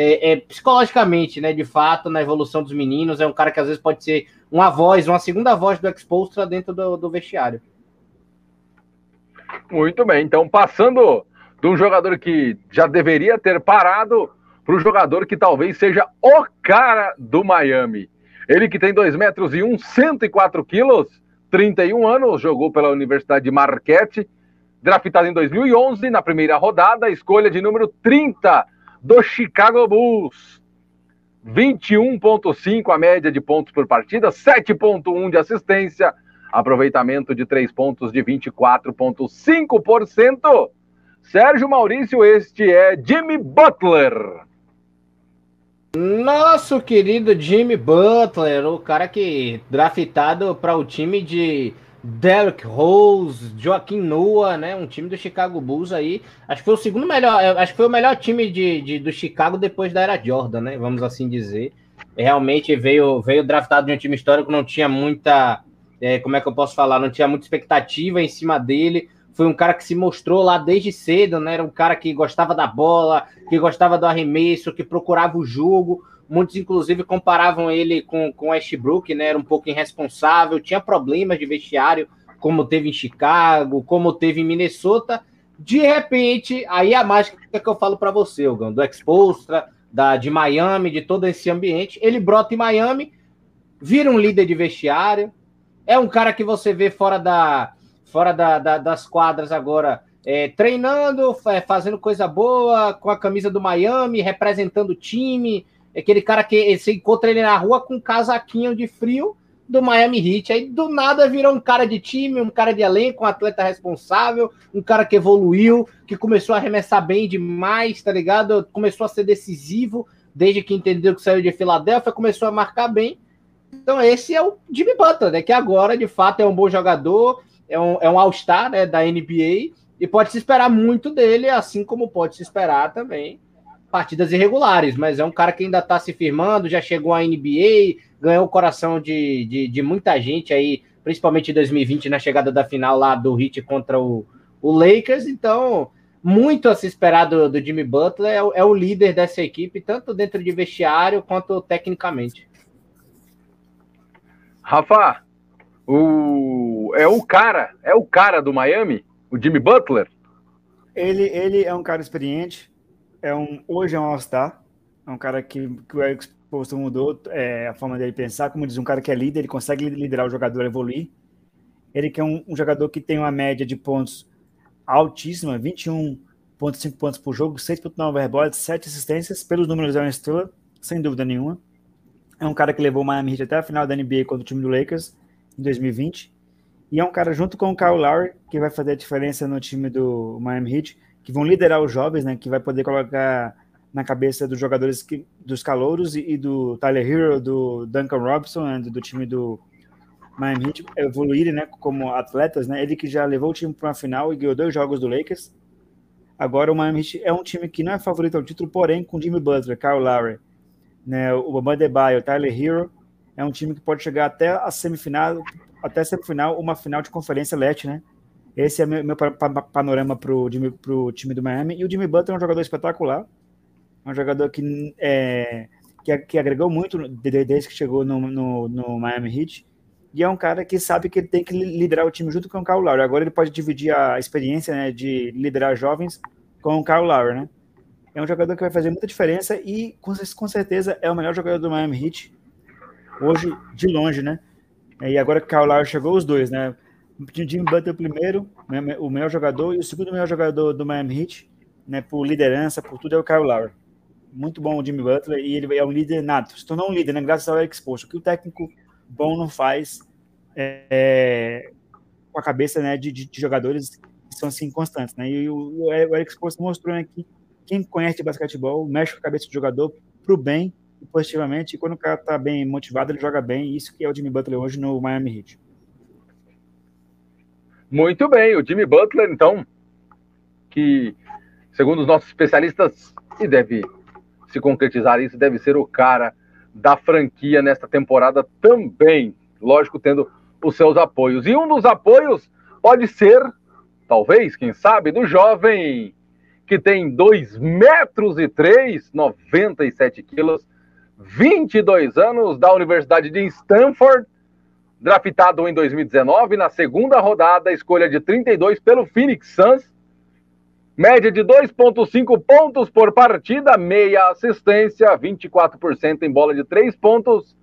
é, é, psicologicamente, né? De fato, na evolução dos meninos. É um cara que às vezes pode ser uma voz, uma segunda voz do Expostra dentro do, do vestiário. Muito bem. Então, passando de um jogador que já deveria ter parado para o jogador que talvez seja o cara do Miami. Ele que tem 2 metros e 1, 104 quilos 31 anos, jogou pela Universidade de Marquette, draftado em 2011, na primeira rodada, escolha de número 30 do Chicago Bulls. 21,5 a média de pontos por partida, 7,1 de assistência, aproveitamento de 3 pontos de 24,5%. Sérgio Maurício, este é Jimmy Butler. Nosso querido Jimmy Butler, o cara que draftado para o time de Derrick Rose, Joaquim Noah, né? Um time do Chicago Bulls aí. Acho que foi o segundo melhor, acho que foi o melhor time de, de do Chicago depois da era Jordan, né? Vamos assim dizer. Realmente veio, veio draftado de um time histórico, não tinha muita é, como é que eu posso falar? Não tinha muita expectativa em cima dele. Foi um cara que se mostrou lá desde cedo, né? Era um cara que gostava da bola, que gostava do arremesso, que procurava o jogo. Muitos, inclusive, comparavam ele com, com Westbrook, né? Era um pouco irresponsável, tinha problemas de vestiário, como teve em Chicago, como teve em Minnesota. De repente, aí a mágica que eu falo para você, do Expostra, da, de Miami, de todo esse ambiente. Ele brota em Miami, vira um líder de vestiário. É um cara que você vê fora, da, fora da, da das quadras agora, é, treinando, é, fazendo coisa boa, com a camisa do Miami, representando o time. É aquele cara que você encontra ele na rua com um casaquinho de frio do Miami Heat. Aí do nada virou um cara de time, um cara de elenco, um atleta responsável, um cara que evoluiu, que começou a arremessar bem demais, tá ligado? Começou a ser decisivo desde que entendeu que saiu de Filadélfia, começou a marcar bem. Então esse é o Jimmy Butler, né? Que agora de fato é um bom jogador, é um, é um All-Star né, da NBA e pode se esperar muito dele, assim como pode se esperar também partidas irregulares, mas é um cara que ainda está se firmando, já chegou à NBA, ganhou o coração de, de, de, muita gente aí, principalmente em 2020, na chegada da final lá do Heat contra o, o Lakers, então muito a se esperar do, do Jimmy Butler, é, é, o líder dessa equipe, tanto dentro de vestiário quanto tecnicamente. Rafa, o, é o cara, é o cara do Miami, o Jimmy Butler? Ele, ele é um cara experiente, é um, hoje é um All-Star, é um cara que, que o Eric Spoelstra mudou é, a forma dele pensar, como diz, um cara que é líder, ele consegue liderar o jogador a evoluir. Ele que é um, um jogador que tem uma média de pontos altíssima, 21,5 pontos por jogo, 6,9 rebotes, 7 assistências, pelos números é uma estrela, sem dúvida nenhuma. É um cara que levou o Miami Heat até a final da NBA contra o time do Lakers em 2020. E é um cara junto com o Kyle Lowry que vai fazer a diferença no time do Miami Heat, que vão liderar os jovens, né, que vai poder colocar na cabeça dos jogadores que, dos calouros e, e, do Tyler Hero, do Duncan Robinson, né, do, do time do Miami Heat evoluírem, né, como atletas, né? Ele que já levou o time para uma final e ganhou dois jogos do Lakers. Agora o Miami Heat é um time que não é favorito ao título, porém com Jimmy Butler, Kyle Lowry, né, o Bamba Debaio, Tyler Hero, é um time que pode chegar até a semifinal, até a semifinal, uma final de conferência leste, né? Esse é meu, meu panorama para o time do Miami. E o Jimmy Butler é um jogador espetacular. É um jogador que, é, que, que, agregou muito desde que chegou no, no, no, Miami Heat. E é um cara que sabe que ele tem que liderar o time junto com o Kyle Lowry. Agora ele pode dividir a experiência né, de liderar jovens com o Kyle Lowry, né? É um jogador que vai fazer muita diferença e com, com certeza é o melhor jogador do Miami Heat hoje de longe, né? E agora que o Kyle Lowry chegou, os dois, né? Jimmy Butler primeiro, né, o melhor jogador, e o segundo melhor jogador do Miami Heat, né, por liderança, por tudo, é o Kyle Lowry. Muito bom o Jimmy Butler, e ele é um líder nato. Se tornou um líder, né, graças ao Eric Spoelstra. Que o técnico bom não faz é, é, com a cabeça né, de, de, jogadores que são assim constantes. Né? E o, o Eric Spoelstra mostrou aqui quem conhece basquetebol mexe com a cabeça do jogador para o bem e positivamente. E quando o cara está bem motivado, ele joga bem. Isso que é o Jimmy Butler hoje no Miami Heat. Muito bem, o Jimmy Butler, então, que, segundo os nossos especialistas, e deve se concretizar isso, deve ser o cara da franquia nesta temporada também, lógico, tendo os seus apoios. E um dos apoios pode ser, talvez, quem sabe, do jovem que tem 2 metros e 3, 97 quilos, 22 anos, da Universidade de Stanford, draftado em 2019, na segunda rodada, escolha de 32 pelo Phoenix Suns. Média de 2,5 pontos por partida, meia assistência, 24% em bola de 3 pontos.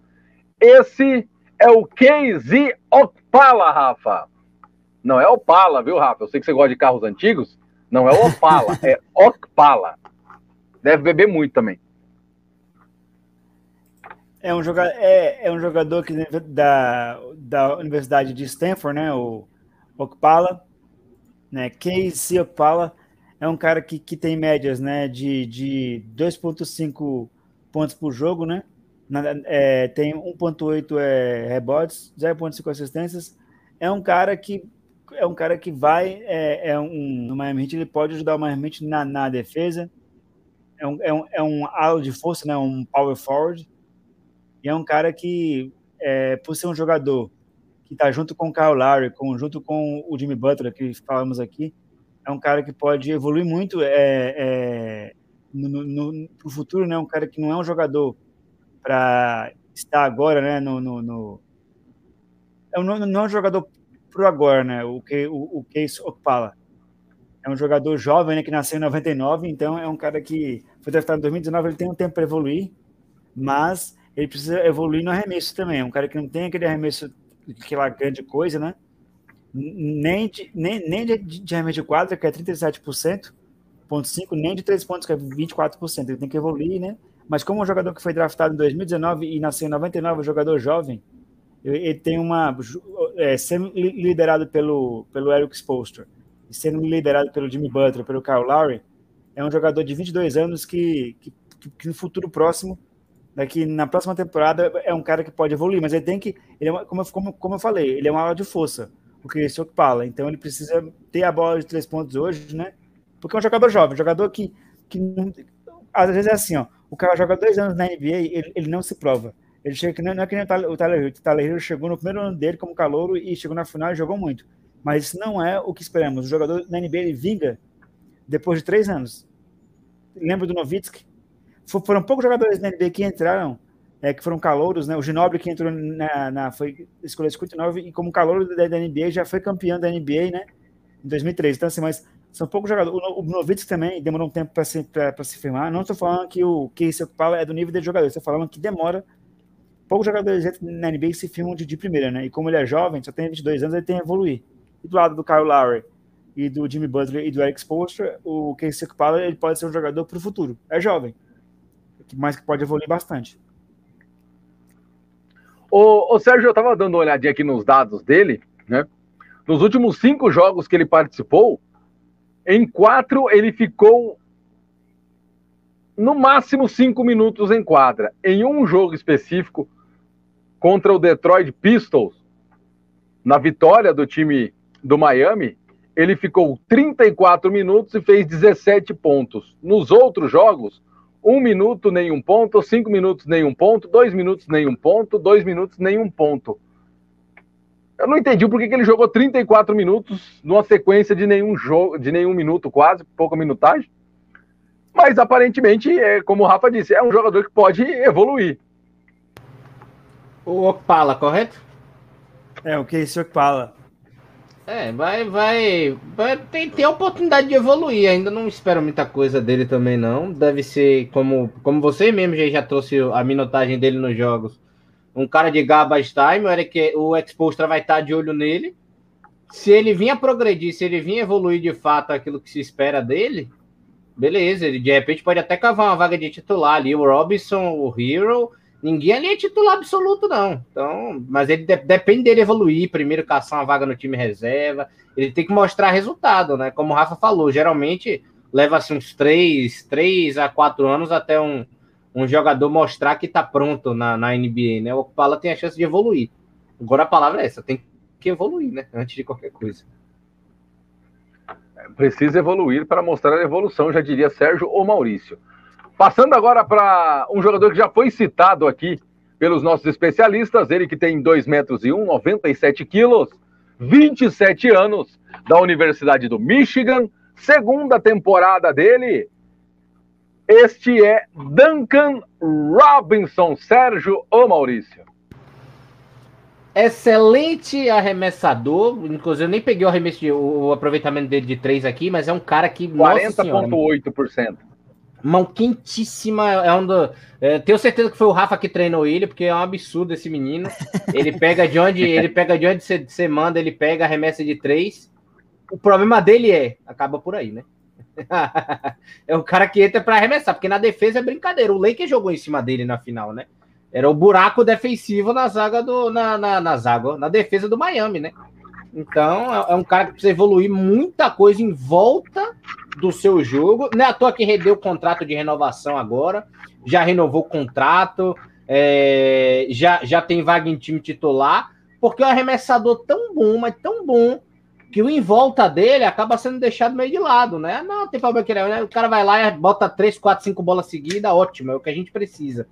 Esse é o KZ Opala, Rafa. Não é Opala, viu, Rafa? Eu sei que você gosta de carros antigos. Não é Opala, [laughs] é Opala. Deve beber muito também. É um jogador, é, é um jogador que, da, da Universidade de Stanford, né? O Okpala, né? Casey Okpala é um cara que, que tem médias, né? De, de 2,5 pontos por jogo, né? Na, é, tem 1,8 é, rebotes, 0,5 assistências. É um cara que é um cara que vai é, é um no Miami Heat, ele pode ajudar o Miami Heat na, na defesa. É um, é um, é um alo de força, né? Um power forward e é um cara que, é, por ser um jogador que está junto com o Kyle Lowry, com, junto com o Jimmy Butler, que falamos aqui, é um cara que pode evoluir muito é, é, no, no, no, futuro, né? Um cara que não é um jogador para estar agora, né? No, no, no... É um, não é um jogador pro agora, né? O que o, o Case Okpala é um jogador jovem, né? Que nasceu em 99, então é um cara que foi draftado em 2019. Ele tem um tempo para evoluir, mas ele precisa evoluir no arremesso também. Um cara que não tem aquele arremesso aquela grande coisa, né? Nem de, nem, nem de, de arremesso de quadra, que é 37%, ponto 5, nem de 3 pontos, que é 24%. Ele tem que evoluir, né? Mas como um jogador que foi draftado em 2019 e nasceu em 99, um jogador jovem, ele tem uma. É, sendo liderado pelo, pelo Eric Spoelstra e sendo liderado pelo Jimmy Butler, pelo Kyle Lowry, é um jogador de 22 anos que, que, que no futuro próximo daqui na próxima temporada é um cara que pode evoluir, mas ele tem que, ele é uma, como, como, como eu falei, ele é uma aula de força, o que fala, então ele precisa ter a bola de três pontos hoje, né? Porque é um jogador jovem, um jogador que, que às vezes é assim, ó, o cara joga dois anos na NBA, ele, ele não se prova. Ele chega que não, não é que nem o Tyler Hill. O Tyler Hill chegou no primeiro ano dele como calouro e chegou na final e jogou muito. Mas isso não é o que esperamos. O jogador na NBA ele vinga depois de três anos. Lembra do Novitsky? Foram poucos jogadores da NBA que entraram, é, que foram calouros, né? O Ginobre que entrou na, na foi escolhido 59 e como calouro da, da, NBA já foi campeão da NBA, né? Em 2003. Então assim, mas são poucos jogadores. O, o Novitsky também demorou um tempo para se, se firmar. Não estou falando que o que se ocupa é do nível de jogador. Estou falando que demora. Poucos jogadores na NBA se firmam de, de primeira, né? E como ele é jovem, só tem 22 anos, ele tem a evoluir. E do lado do Kyle Lowry e do Jimmy Butler e do Eric Spoelstra, o Casey Okpala, ele pode ser um jogador para o futuro. É jovem mas que pode evoluir bastante. O, o Sérgio, eu estava dando uma olhadinha aqui nos dados dele, né? Nos últimos cinco jogos que ele participou, em quatro ele ficou no máximo cinco minutos em quadra. Em um jogo específico, contra o Detroit Pistols, na vitória do time do Miami, ele ficou 34 minutos e fez 17 pontos. Nos outros jogos, um minuto, nenhum ponto, cinco minutos, nenhum ponto, dois minutos, nenhum ponto, dois minutos, nenhum ponto. Eu não entendi por que ele jogou 34 minutos numa sequência de nenhum jogo, de nenhum minuto quase, pouca minutagem. Mas aparentemente, é, como o Rafa disse, é um jogador que pode evoluir. O Opala, correto? É, o que é esse Opala? É, vai, vai, vai tem, tem a oportunidade de evoluir. Ainda não espero muita coisa dele também, não. Deve ser, como, como você mesmo já, já trouxe a minutagem dele nos jogos. Um cara de garbage time, era que o Expostra vai estar de olho nele. Se ele vinha progredir, se ele vinha evoluir de fato aquilo que se espera dele, beleza. Ele de repente pode até cavar uma vaga de titular ali. O Robinson, o Hero Ninguém ali é titular absoluto, não. Então, mas ele de, depende dele evoluir, primeiro caçar uma vaga no time reserva. Ele tem que mostrar resultado, né? Como o Rafa falou, geralmente leva-se uns três, três a quatro anos até um, um jogador mostrar que está pronto na, na NBA, né? O Pala tem a chance de evoluir. Agora a palavra é essa, tem que evoluir, né? Antes de qualquer coisa. Precisa evoluir para mostrar a evolução, já diria Sérgio ou Maurício. Passando agora para um jogador que já foi citado aqui pelos nossos especialistas, ele que tem 2 metros e 1, 97 quilos, 27 anos, da Universidade do Michigan, segunda temporada dele. Este é Duncan Robinson, Sérgio ou Maurício? Excelente arremessador, inclusive eu nem peguei o arremesso de, o, aproveitamento dele de 3 aqui, mas é um cara que 40.8% mão quentíssima. É um do, é, tenho certeza que foi o Rafa que treinou ele, porque é um absurdo esse menino. Ele pega de onde ele pega de onde você manda, ele pega a remessa de três. O problema dele é, acaba por aí, né? [laughs] é o cara que entra para arremessar, porque na defesa é brincadeira. O Lakers jogou em cima dele na final, né? Era o buraco defensivo na zaga do na, na, na zaga, na defesa do Miami, né? Então, é, é um cara que precisa evoluir muita coisa em volta do seu jogo. Não é à toa que redeu o contrato de renovação agora, já renovou o contrato, é, já, já tem vaga em time titular, porque é um arremessador tão bom, mas tão bom, que o em volta dele acaba sendo deixado meio de lado, né? Não, tem problema que ele, né? o cara vai lá e bota 3, 4, 5 bolas seguidas, ótimo, é o que a gente precisa.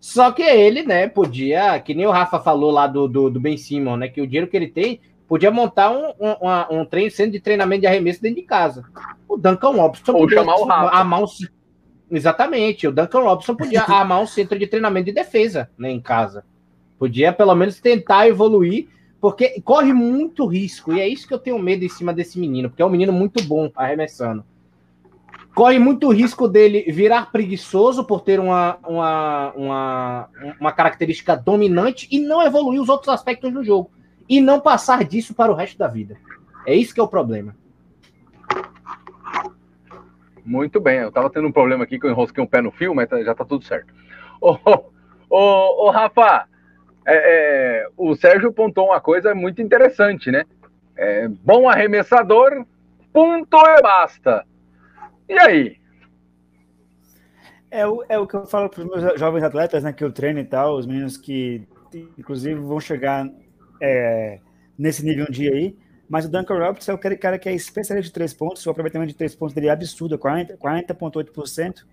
Só que ele, né, podia, que nem o Rafa falou lá do, do, do Ben Simon, né, que o dinheiro que ele tem, podia montar um, um, um treino, centro de treinamento de arremesso dentro de casa. O Duncan Robson Ou podia chamar o Rafa. armar um, Exatamente, o Duncan Robson podia [laughs] armar um centro de treinamento de defesa né, em casa. Podia pelo menos tentar evoluir, porque corre muito risco, e é isso que eu tenho medo em cima desse menino, porque é um menino muito bom arremessando corre muito risco dele virar preguiçoso por ter uma, uma, uma, uma característica dominante e não evoluir os outros aspectos do jogo. E não passar disso para o resto da vida. É isso que é o problema. Muito bem, eu estava tendo um problema aqui que eu enrosquei um pé no fio, mas tá, já está tudo certo. [laughs] Ô, ô, ô Rafa, é, é, o Sérgio apontou uma coisa muito interessante, né? É, bom arremessador, ponto e basta. E aí? É o, é o que eu falo para os meus jovens atletas, né, que eu treino e tal, os meninos que, inclusive, vão chegar é, nesse nível um dia aí. Mas o Duncan Roberts é aquele cara que é especialista de três pontos, o aproveitamento de três pontos dele é absurdo, 40,8%. 40,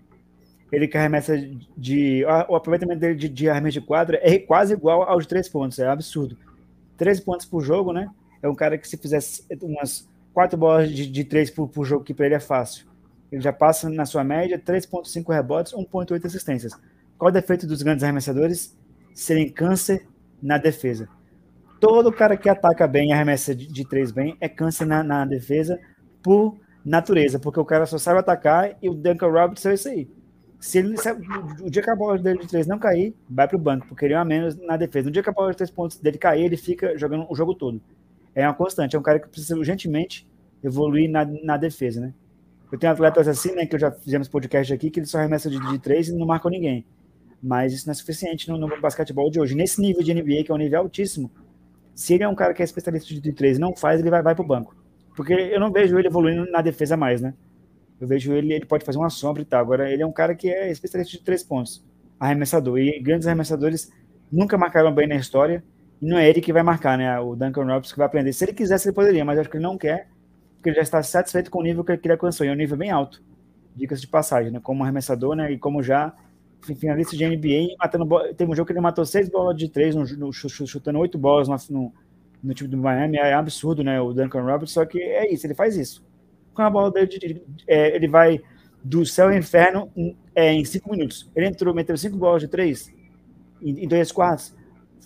ele que arremessa de. O aproveitamento dele de, de arremesso de quadra é quase igual ao de três pontos, é absurdo. 13 pontos por jogo, né? É um cara que se fizesse umas quatro bolas de, de três por, por jogo, que para ele é fácil ele já passa na sua média 3,5 rebotes, 1,8 assistências. Qual o defeito dos grandes arremessadores? Serem câncer na defesa. Todo cara que ataca bem e arremessa de, de três bem é câncer na, na, defesa por natureza, porque o cara só sabe atacar e o Duncan Robertson é isso aí. Se ele o dia que a bola dele de três não cair, vai para o banco, porque ele é a menos na defesa. No dia que a bola de três pontos dele cair, ele fica jogando o jogo todo. É uma constante, é um cara que precisa urgentemente evoluir na, na defesa, né? Eu tenho atletas assim, né, que eu já fizemos podcast aqui, que eles só arremessam de, de três e não marcam ninguém. Mas isso não é suficiente no, no, basquetebol de hoje. Nesse nível de NBA, que é um nível altíssimo, se ele é um cara que é especialista de três e não faz, ele vai, vai para o banco. Porque eu não vejo ele evoluindo na defesa mais, né? Eu vejo ele, ele pode fazer uma sombra e tal. Agora, ele é um cara que é especialista de três pontos, arremessador. E grandes arremessadores nunca marcaram bem na história. E não é ele que vai marcar, né? O Duncan Robinson que vai aprender. Se ele quisesse, ele poderia, mas acho que ele não quer porque ele já está satisfeito com o nível que ele alcançou, e é um nível bem alto, dicas de passagem, né? Como arremessador, né? E como já finalista de NBA, matando teve um jogo que ele matou seis bolas de três, no, no, chutando oito bolas no, no, time do Miami, é absurdo, né? O Duncan Roberts, só que é isso, ele faz isso. Com a bola dele, é, ele vai do céu ao inferno em, é, em cinco minutos. Ele entrou, meteu cinco bolas de três em, em dois quartos,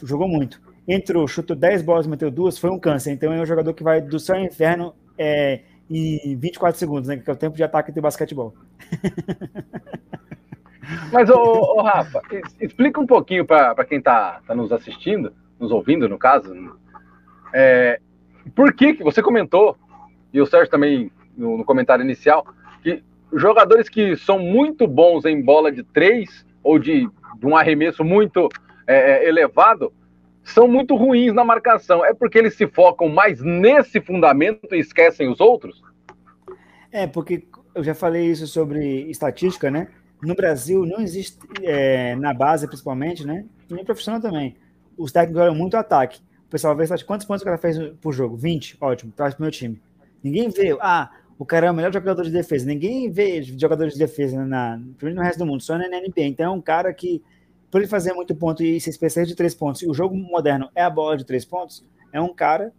jogou muito. Entrou, chutou dez bolas, meteu duas, foi um câncer. Então é um jogador que vai do céu ao inferno é, em 24 segundos, né? Que é o tempo de ataque do basquetebol. [laughs] Mas, ô, ô, Rafa, explica um pouquinho para quem está tá nos assistindo, nos ouvindo, no caso. É, por que, que você comentou, e o Sérgio também no, no, comentário inicial, que jogadores que são muito bons em bola de três ou de, de um arremesso muito é, é elevado são muito ruins na marcação. É porque eles se focam mais nesse fundamento e esquecem os outros? É, porque eu já falei isso sobre estatística, né? No Brasil não existe, é, na base principalmente, né? E no profissional também. Os técnicos olham muito ataque. O pessoal vê quantos pontos o cara fez por jogo? 20, ótimo, traz pro meu time. Ninguém vê, ah, o cara é o melhor jogador de defesa. Ninguém vê jogadores de defesa na, no resto do mundo, só na NBA. Então é um cara que por ele fazer muito ponto e ser especialista de três pontos, e o jogo moderno é a bola de três pontos, é um cara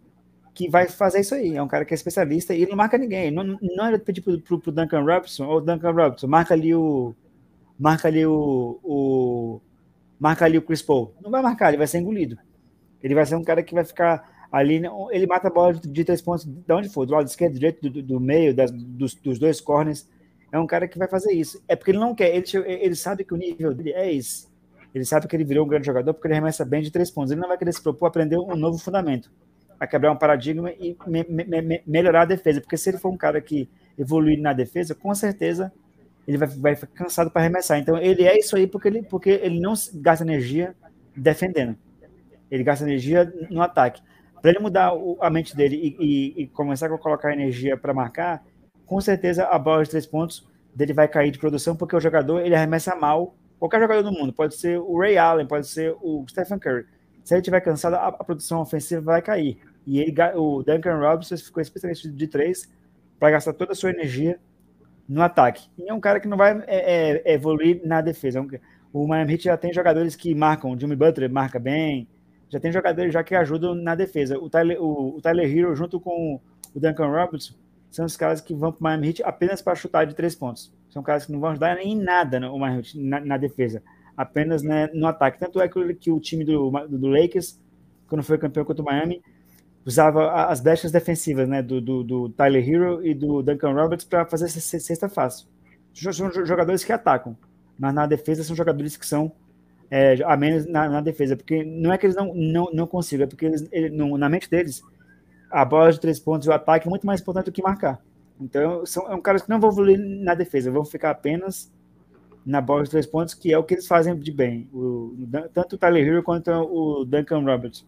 que vai fazer isso aí. É um cara que é especialista e ele não marca ninguém. Não, não é pedir pro, pro, pro Duncan Robinson, ou Duncan Robinson, marca ali o. Marca ali o, o. Marca ali o Chris Paul. Não vai marcar, ele vai ser engolido. Ele vai ser um cara que vai ficar ali. Ele mata a bola de, de três pontos de onde for, do lado esquerdo, direito, do, do meio, das, dos, dos dois corners. É um cara que vai fazer isso. É porque ele não quer, ele, ele sabe que o nível dele é esse. Ele sabe que ele virou um grande jogador porque ele arremessa bem de três pontos. Ele não vai querer se propor a aprender um novo fundamento, a quebrar um paradigma e me, me, me, melhorar a defesa. Porque se ele for um cara que evoluir na defesa, com certeza ele vai, vai ficar cansado para arremessar. Então ele é isso aí porque ele, porque ele não gasta energia defendendo. Ele gasta energia no ataque. Para ele mudar a mente dele e, e, e começar a colocar energia para marcar, com certeza a bola de três pontos dele vai cair de produção porque o jogador ele arremessa mal qualquer jogador do mundo, pode ser o Ray Allen, pode ser o Stephen Curry. Se ele estiver cansado, a, a, produção ofensiva vai cair. E ele, o Duncan Robinson ficou especialista de três para gastar toda a sua energia no ataque. E é um cara que não vai é, é, evoluir na defesa. É O Miami Heat já tem jogadores que marcam, o Jimmy Butler marca bem, já tem jogadores já que ajudam na defesa. O Tyler, o, o Tyler Hero junto com o Duncan Robertson são os caras que vão para o Miami Heat apenas para chutar de três pontos. São caras que não vão ajudar em nada no Miami Heat, na, na defesa, apenas né, no ataque. Tanto é que, que o time do, do, Lakers, quando foi campeão contra o Miami, usava as brechas defensivas né, do, do, do Tyler Hero e do Duncan Roberts para fazer cesta fácil. São jogadores que atacam, mas na defesa são jogadores que são é, a menos na, na, defesa, porque não é que eles não, não, não consigam, é porque eles, ele, no, na mente deles, a bola de três pontos e o ataque é muito mais importante do que marcar. Então, são é um caras que não vão evoluir na defesa, vão ficar apenas na bola de três pontos, que é o que eles fazem de bem. O, tanto o Tyler Hero quanto o Duncan Roberts.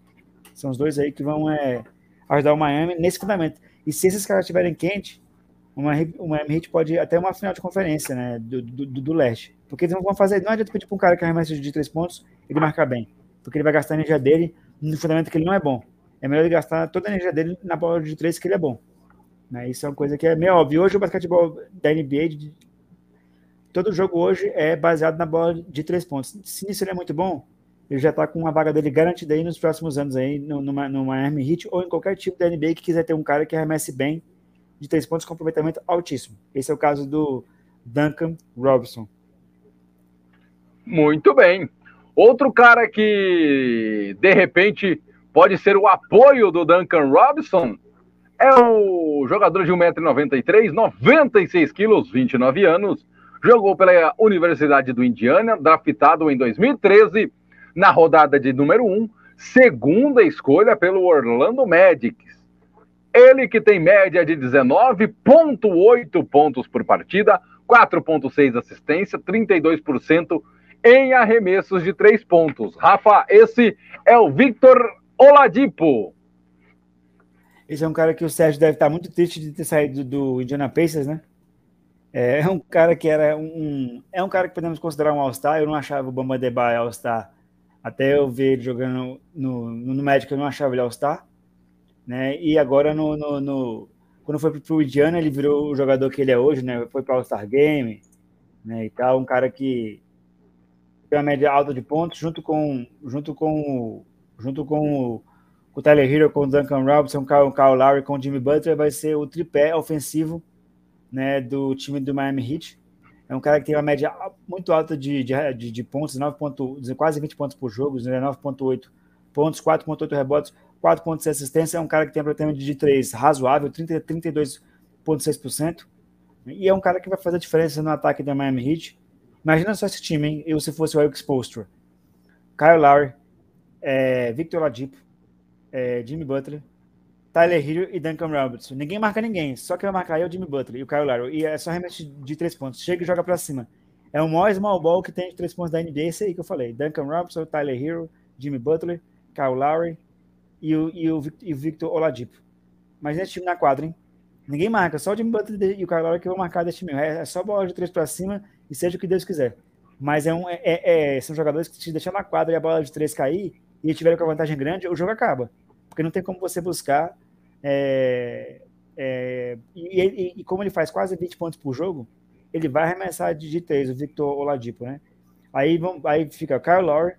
São os dois aí que vão é, ajudar o Miami nesse fundamento. E se esses caras estiverem quentes, o Miami Heat pode ir até uma final de conferência, né, do, do, do, leste. Porque eles vão fazer, não adianta pedir para um cara que arremessa de três pontos, ele marcar bem. Porque ele vai gastar a energia dele no fundamento que ele não é bom. É melhor ele gastar toda a energia dele na bola de três que ele é bom. Né? Isso é uma coisa que é meio óbvio. Hoje o basquetebol da NBA, todo jogo hoje é baseado na bola de três pontos. Se isso ele é muito bom, ele já está com uma vaga dele garantida aí nos próximos anos aí no Miami Heat ou em qualquer tipo da NBA que quiser ter um cara que arremesse bem de três pontos com aproveitamento altíssimo. Esse é o caso do Duncan Robinson. Muito bem. Outro cara que, de repente, pode ser o apoio do Duncan Robinson é o jogador de 1,93m, 96 quilos, 29 anos. Jogou pela Universidade do Indiana, draftado em 2013, na rodada de número 1, segunda escolha pelo Orlando Magic. Ele que tem média de 19,8 pontos por partida, 4,6 assistência, 32% em arremessos de três pontos. Rafa, esse é o Victor Oladipo. Esse é um cara que o Sérgio deve estar muito triste de ter saído do Indiana Pacers, né? É, é um cara que era um. É um cara que podemos considerar um All-Star. Eu não achava o Bamba Debye All-Star. Até eu ver ele jogando no, no, no Magic, eu não achava ele All-Star né? E agora no, no, no quando foi para o Indiana, ele virou o jogador que ele é hoje, né? Foi para o All-Star Game, né? E tal, um cara que tem uma média alta de pontos, junto com junto com junto com o, Tyler Hero, com o Duncan Robinson, com o Kyle Lowry, com o Jimmy Butler, vai ser o tripé ofensivo, né? Do time do Miami Heat. É um cara que tem uma média muito alta de, de, de, de pontos, 9 pontos, quase 20 pontos por jogo, né? 9.8 pontos, 4.8 rebotes, 4 pontos de assistência, é um cara que tem aproveitamento de 3 razoável, 30, 32,6%. E é um cara que vai fazer a diferença no ataque da Miami Heat. Imagina só esse time, hein? Eu se fosse o Eric Spoelstra. Kyle Lowry, é, Victor Ladipo, é, Jimmy Butler, Tyler Hero e Duncan Robertson. Ninguém marca ninguém, só que vai marcar é o Jimmy Butler e o Kyle Lowry. E é só remete de três pontos. Chega e joga para cima. É o maior small ball que tem de três pontos da NBA, esse aí que eu falei. Duncan Robertson, Tyler Hero, Jimmy Butler, Kyle Lowry e o, e o, e o Victor Oladipo. Mas nesse time na quadra, hein? Ninguém marca, só o Jimmy Butler e o Kyle Lowry que vão marcar desse time. É, é só bola de três para cima e seja o que Deus quiser. Mas é um, é, é, é são jogadores que se deixar na quadra e a bola de três cair e tiverem com a vantagem grande, o jogo acaba. Porque não tem como você buscar. É, é, e, e, como ele faz quase 20 pontos por jogo, ele vai arremessar de, de três, o Victor Oladipo, né? Aí, vão, aí fica Kyle Lowry,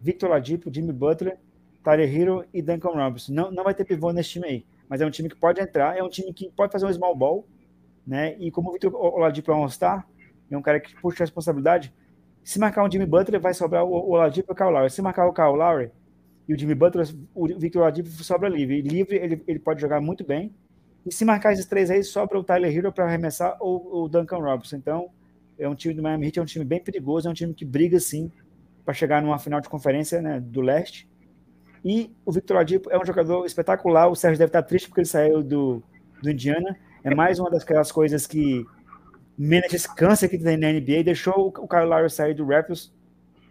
Victor Oladipo, Jimmy Butler Tyler Hero e Duncan Robinson. Não, não vai ter pivô nesse time aí, mas é um time que pode entrar, é um time que pode fazer um small ball, né? E como o Victor Oladipo é um All-Star, é um cara que puxa a responsabilidade. Se marcar um Jimmy Butler, vai sobrar o Oladipo e o Kyle Lowry. Se marcar o Kyle Lowry e o Jimmy Butler, o Victor Oladipo sobra livre. E livre, ele, ele pode jogar muito bem. E se marcar esses três aí, sobra o Tyler Hero para arremessar ou o Duncan Robinson. Então, é um time do Miami Heat, é um time bem perigoso, é um time que briga, sim, para chegar numa final de conferência né, do leste. E o Victor Oladipo é um jogador espetacular. O Sérgio deve estar triste porque ele saiu do, do Indiana. É mais uma daquelas coisas que managers cansa que tem na NBA. Deixou o Kyle Lowry sair do Raptors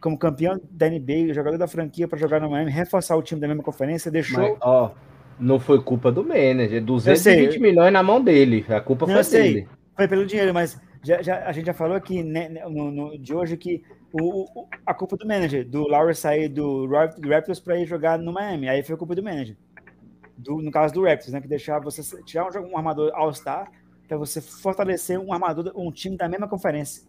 como campeão da NBA, jogador da franquia para jogar no Miami, reforçar o time da mesma conferência. Deixou. Mas, ó, não foi culpa do manager. 220 milhões na mão dele. A culpa não, foi dele. Foi pelo dinheiro, mas já, já, a gente já falou aqui né, no, no, de hoje que o, a culpa do manager, do Lowry sair do Raptors para ir jogar no Miami. Aí foi a culpa do manager. Do, no caso do Raptors, né? Que deixava você tirar um, um armador All-Star para você fortalecer um armador, um time da mesma conferência.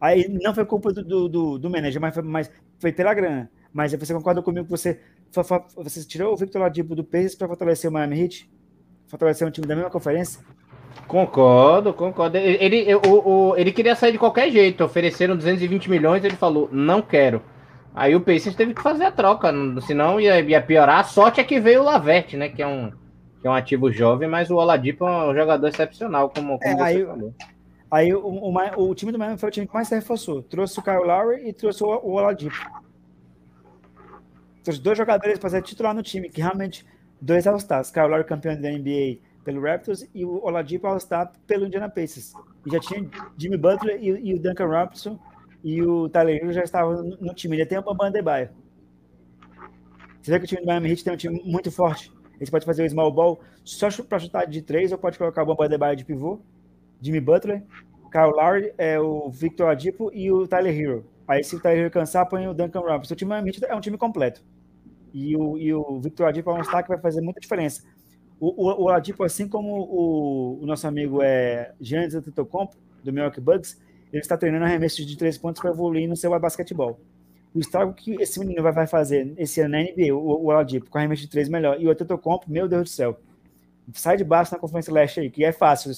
Aí não foi culpa do, do, do, do manager, mas foi, mas foi pela grana. Mas você concorda comigo que você, você tirou o Victor Ladipo do Pacers para fortalecer o Miami Heat? Fortalecer um time da mesma conferência? Concordo, concordo. Ele, ele, o, o, ele queria sair de qualquer jeito. Ofereceram 220 milhões, ele falou, não quero. Aí o Pacers teve que fazer a troca, senão ia, ia piorar. A sorte é que veio o Laverte, né? Que é um, que é um ativo jovem, mas o Oladipo é um jogador excepcional, como, como é, você aí, falou. Aí o, o, o, time do Miami foi o time que mais se reforçou. Trouxe o Kyle Lowry e trouxe o, o Oladipo. Trouxe dois jogadores para ser titular no time, que realmente dois All-Stars. Kyle Lowry campeão da NBA pelo Raptors e o Oladipo All-Star pelo Indiana Pacers. E já tinha Jimmy Butler e, e o Duncan Robinson e o Tyler Hero já estavam no, no time. Ainda tem o Bambam Adebayo. Você vê que o time do Miami Heat tem um time muito forte. Ele pode fazer o small ball só para chutar de três ou pode colocar o Bambam Adebayo de pivô. Jimmy Butler, Kyle Lowry, é, o Victor Adipo e o Tyler Hero. Aí se o Tyler Hero cansar, põe o Duncan Robinson. O time é um time completo. E o, e o Victor Adipo é um destaque que vai fazer muita diferença. O, o, o Adipo, assim como o, o nosso amigo é, Giannis Antetokounmpo, do Milwaukee Bucks, ele está treinando arremesso de três pontos para evoluir no seu basquetebol. O estrago que esse menino vai fazer esse ano na NBA, o, o Aladipo, com arremesso de três melhor, e o Antetokounmpo, meu Deus do céu. Sai de baixo na Conferência Leste aí, que é fácil.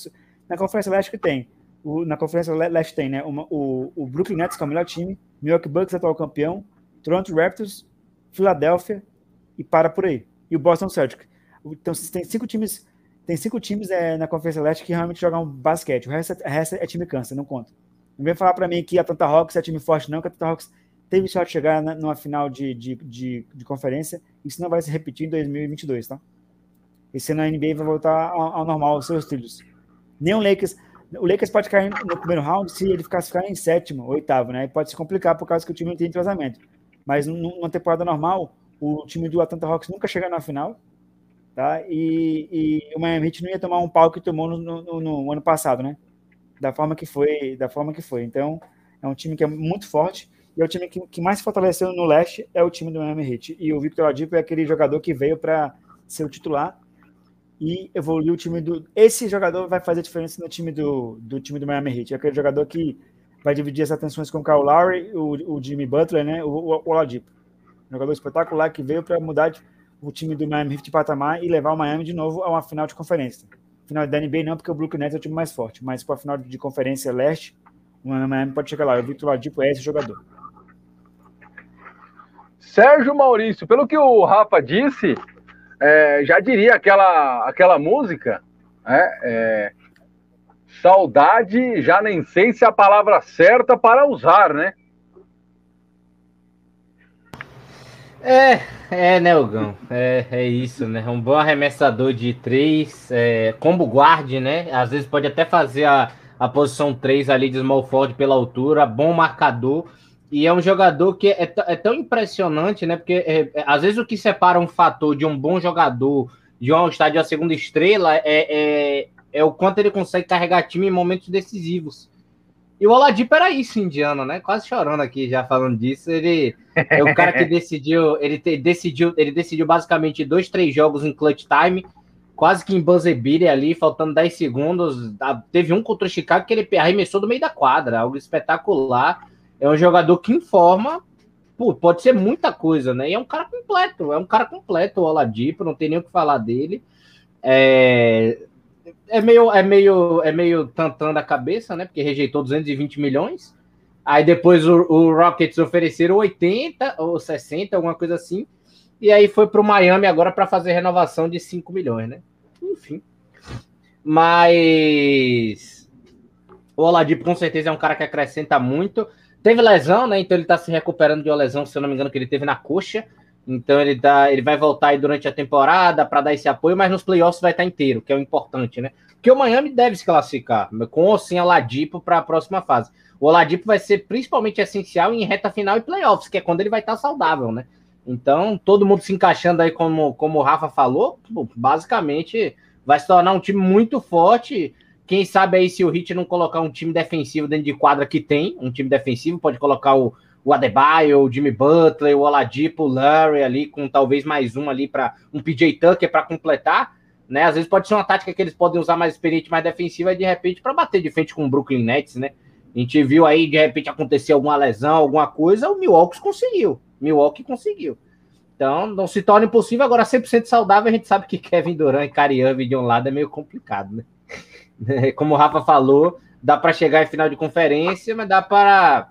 Na Conferência Leste que tem, o, na Conferência Leste tem, né, uma, o, o Brooklyn Nets, que é o melhor time, Milwaukee Bucks, atual campeão, Toronto Raptors, Filadélfia, e para por aí. E o Boston Celtics. Então, tem cinco times, tem cinco times é, na Conferência Leste que realmente jogam basquete. O resto, é, o resto é time cansa, não conta. Não vem falar para mim que a Atlanta Hawks é time forte, não, que a Atlanta Hawks teve sorte de chegar na, numa final de, de, de, de, conferência. Isso não vai se repetir em 2022, tá? Esse ano a NBA vai voltar ao, ao normal, aos seus trilhos. Nem o Lakers. O Lakers pode cair no primeiro round se ele ficar, ficar em sétimo, oitavo, né? Pode se complicar por causa que o time não tem entrosamento. Mas numa temporada normal, o time do Atlanta Hawks nunca chega na final, tá? E, e o Miami Heat não ia tomar um pau que tomou no, no, no, ano passado, né? Da forma que foi, da forma que foi. Então, é um time que é muito forte e é o time que, que mais se fortaleceu no leste é o time do Miami Heat. E o Victor Oladipo é aquele jogador que veio para ser o titular e evoluir o time do. Esse jogador vai fazer diferença no time do, do time do Miami Heat. É aquele jogador que vai dividir as atenções com o Kyle Lowry, o, o Jimmy Butler, né? O, o, Oladipo. Jogador espetacular que veio para mudar de, o time do Miami Heat de patamar e levar o Miami de novo a uma final de conferência. Final da NBA não, porque o Brooklyn Nets é o time mais forte, mas para a final de conferência leste, o Miami pode chegar lá. O Victor Oladipo é esse jogador. Sérgio Maurício, pelo que o Rafa disse, é, já diria aquela, aquela música, né? É, saudade, já nem sei se é a palavra certa para usar, né? É, é, né, Ogão? É, é isso, né? Um bom arremessador de três, é, combo guard, né? Às vezes pode até fazer a, a posição 3 ali de small forward pela altura, bom marcador e é um jogador que é, é tão impressionante, né? Porque é, é, às vezes o que separa um fator de um bom jogador de um estádio a segunda estrela é, é, é, o quanto ele consegue carregar time em momentos decisivos. E o Oladipo era isso, indiano, né? Quase chorando aqui já falando disso. Ele é o cara que [laughs] decidiu, ele te, decidiu, ele decidiu basicamente dois, três jogos em clutch time, quase que em buzzer beater ali, faltando 10 segundos. Teve um contra o Chicago que ele arremessou do meio da quadra, algo espetacular é um jogador que informa, pô, pode ser muita coisa, né? E é um cara completo, é um cara completo o Oladipo, não tem nem o que falar dele. É, é meio é meio é meio tantando a cabeça, né? Porque rejeitou 220 milhões. Aí depois o, o Rockets ofereceram 80 ou 60, alguma coisa assim. E aí foi para o Miami agora para fazer renovação de 5 milhões, né? Enfim. Mas o Oladipo com certeza é um cara que acrescenta muito. Teve lesão, né? Então ele tá se recuperando de uma lesão, se eu não me engano, que ele teve na coxa. Então ele, dá, ele vai voltar aí durante a temporada para dar esse apoio, mas nos playoffs vai estar tá inteiro, que é o importante, né? Porque o Miami deve se classificar, com ou sem Oladipo para a próxima fase. O Oladipo vai ser principalmente essencial em reta final e playoffs, que é quando ele vai estar tá saudável, né? Então, todo mundo se encaixando aí, como, como o Rafa falou, basicamente vai se tornar um time muito forte quem sabe aí se o Hit não colocar um time defensivo dentro de quadra que tem, um time defensivo, pode colocar o, o Adebayo, o Jimmy Butler, o Oladipo, o Larry ali, com talvez mais um ali para um PJ Tucker para completar, né? Às vezes pode ser uma tática que eles podem usar mais experiente, mais defensiva, e de repente para bater de frente com o Brooklyn Nets, né? A gente viu aí, de repente, acontecer alguma lesão, alguma coisa, o Milwaukee conseguiu. Milwaukee conseguiu. Então, não se torna impossível. Agora, 100% saudável, a gente sabe que Kevin Durant e Kyrie de um lado é meio complicado, né? [laughs] Como o Rafa falou, dá para chegar em final de conferência, mas dá para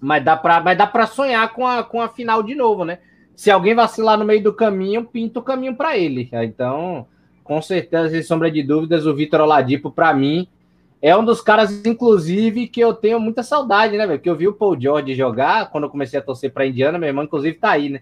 mas dá para mas dá para sonhar com a, com a final de novo, né? Se alguém vacilar no meio do caminho, pinta o caminho para ele. Então, com certeza, sem sombra de dúvidas, o Vitor Oladipo para mim é um dos caras inclusive que eu tenho muita saudade, né, velho? Porque eu vi o Paul George jogar quando eu comecei a torcer para Indiana, meu irmão inclusive tá aí, né?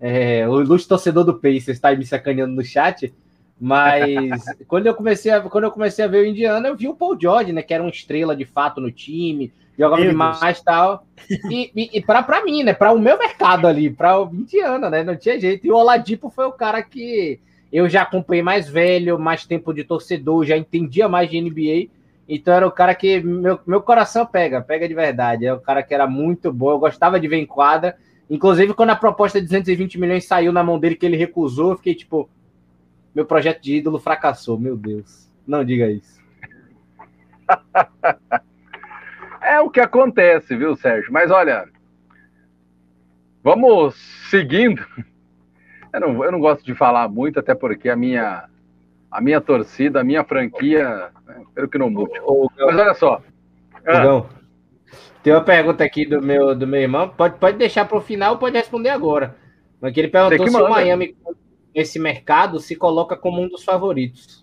É, o ilustre torcedor do Pacers está me sacaneando no chat. Mas [laughs] quando eu comecei a, quando eu comecei a ver o Indiana, eu vi o Paul George, né? Que era uma estrela de fato no time, jogava meu demais e tal. E, e, e para mim, né? Para o meu mercado ali, para o Indiana, né? Não tinha jeito. E o Oladipo foi o cara que eu já acompanhei mais velho, mais tempo de torcedor, já entendia mais de NBA. Então era o cara que meu, meu coração pega, pega de verdade. É o cara que era muito bom, eu gostava de ver em quadra. Inclusive, quando a proposta de 220 milhões saiu na mão dele, que ele recusou, eu fiquei tipo, meu projeto de ídolo fracassou, meu Deus. Não diga isso. [laughs] é o que acontece, viu, Sérgio? Mas olha, vamos seguindo. [laughs] Eu não, eu não gosto de falar muito, até porque a minha, a minha torcida, a minha franquia, né, espero que não mude. Mas olha só. Ah, tem uma pergunta aqui do meu, do meu irmão. Pode, pode deixar para o final, pode responder agora. Mas ele perguntou se o Miami, nesse mercado, se coloca como um dos favoritos.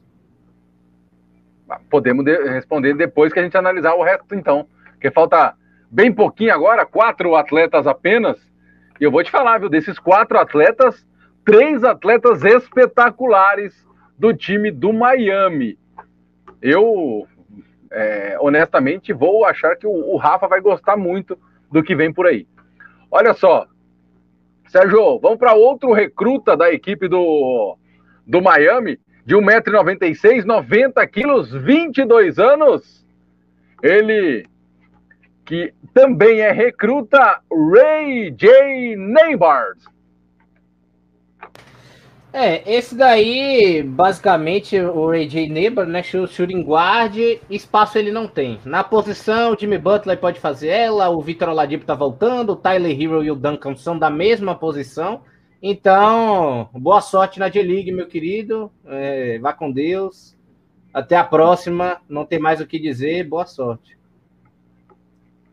Podemos de responder depois que a gente analisar o resto, então. Porque falta bem pouquinho agora, quatro atletas apenas. E eu vou te falar, viu? Desses quatro atletas, três atletas espetaculares do time do Miami. Eu é, honestamente, vou achar que o, o, Rafa vai gostar muito do que vem por aí. Olha só, Sérgio, vamos para outro recruta da equipe do, do Miami, de 1,96m, 90 quilos, 22 anos. Ele que também é recruta, Ray J. Neighbors. É, esse daí, basicamente, o AJ Neighbor, né? Shooting guard, espaço ele não tem. Na posição, o Jimmy Butler pode fazer ela, o Victor Oladipo tá voltando, o Tyler Hero e o Duncan são da mesma posição. Então, boa sorte na D-League, meu querido. É, vá com Deus. Até a próxima. Não tem mais o que dizer. Boa sorte.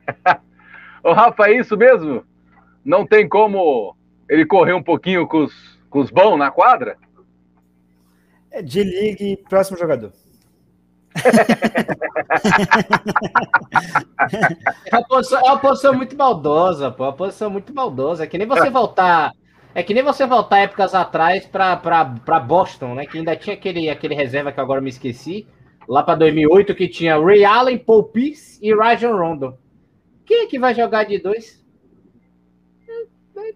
[laughs] Ô, Rafa, é isso mesmo? Não tem como ele correr um pouquinho com os com os bons na quadra? É de ligue, próximo jogador. é, uma posição, é uma posição muito maldosa, pô. É uma posição muito maldosa. É que nem você voltar. É que nem você voltar épocas atrás para Boston, né? Que ainda tinha aquele, aquele reserva que agora me esqueci. Lá para 2008, que tinha Ray Allen, Paul Pierce e Rajon Rondo. Quem é que vai jogar de dois?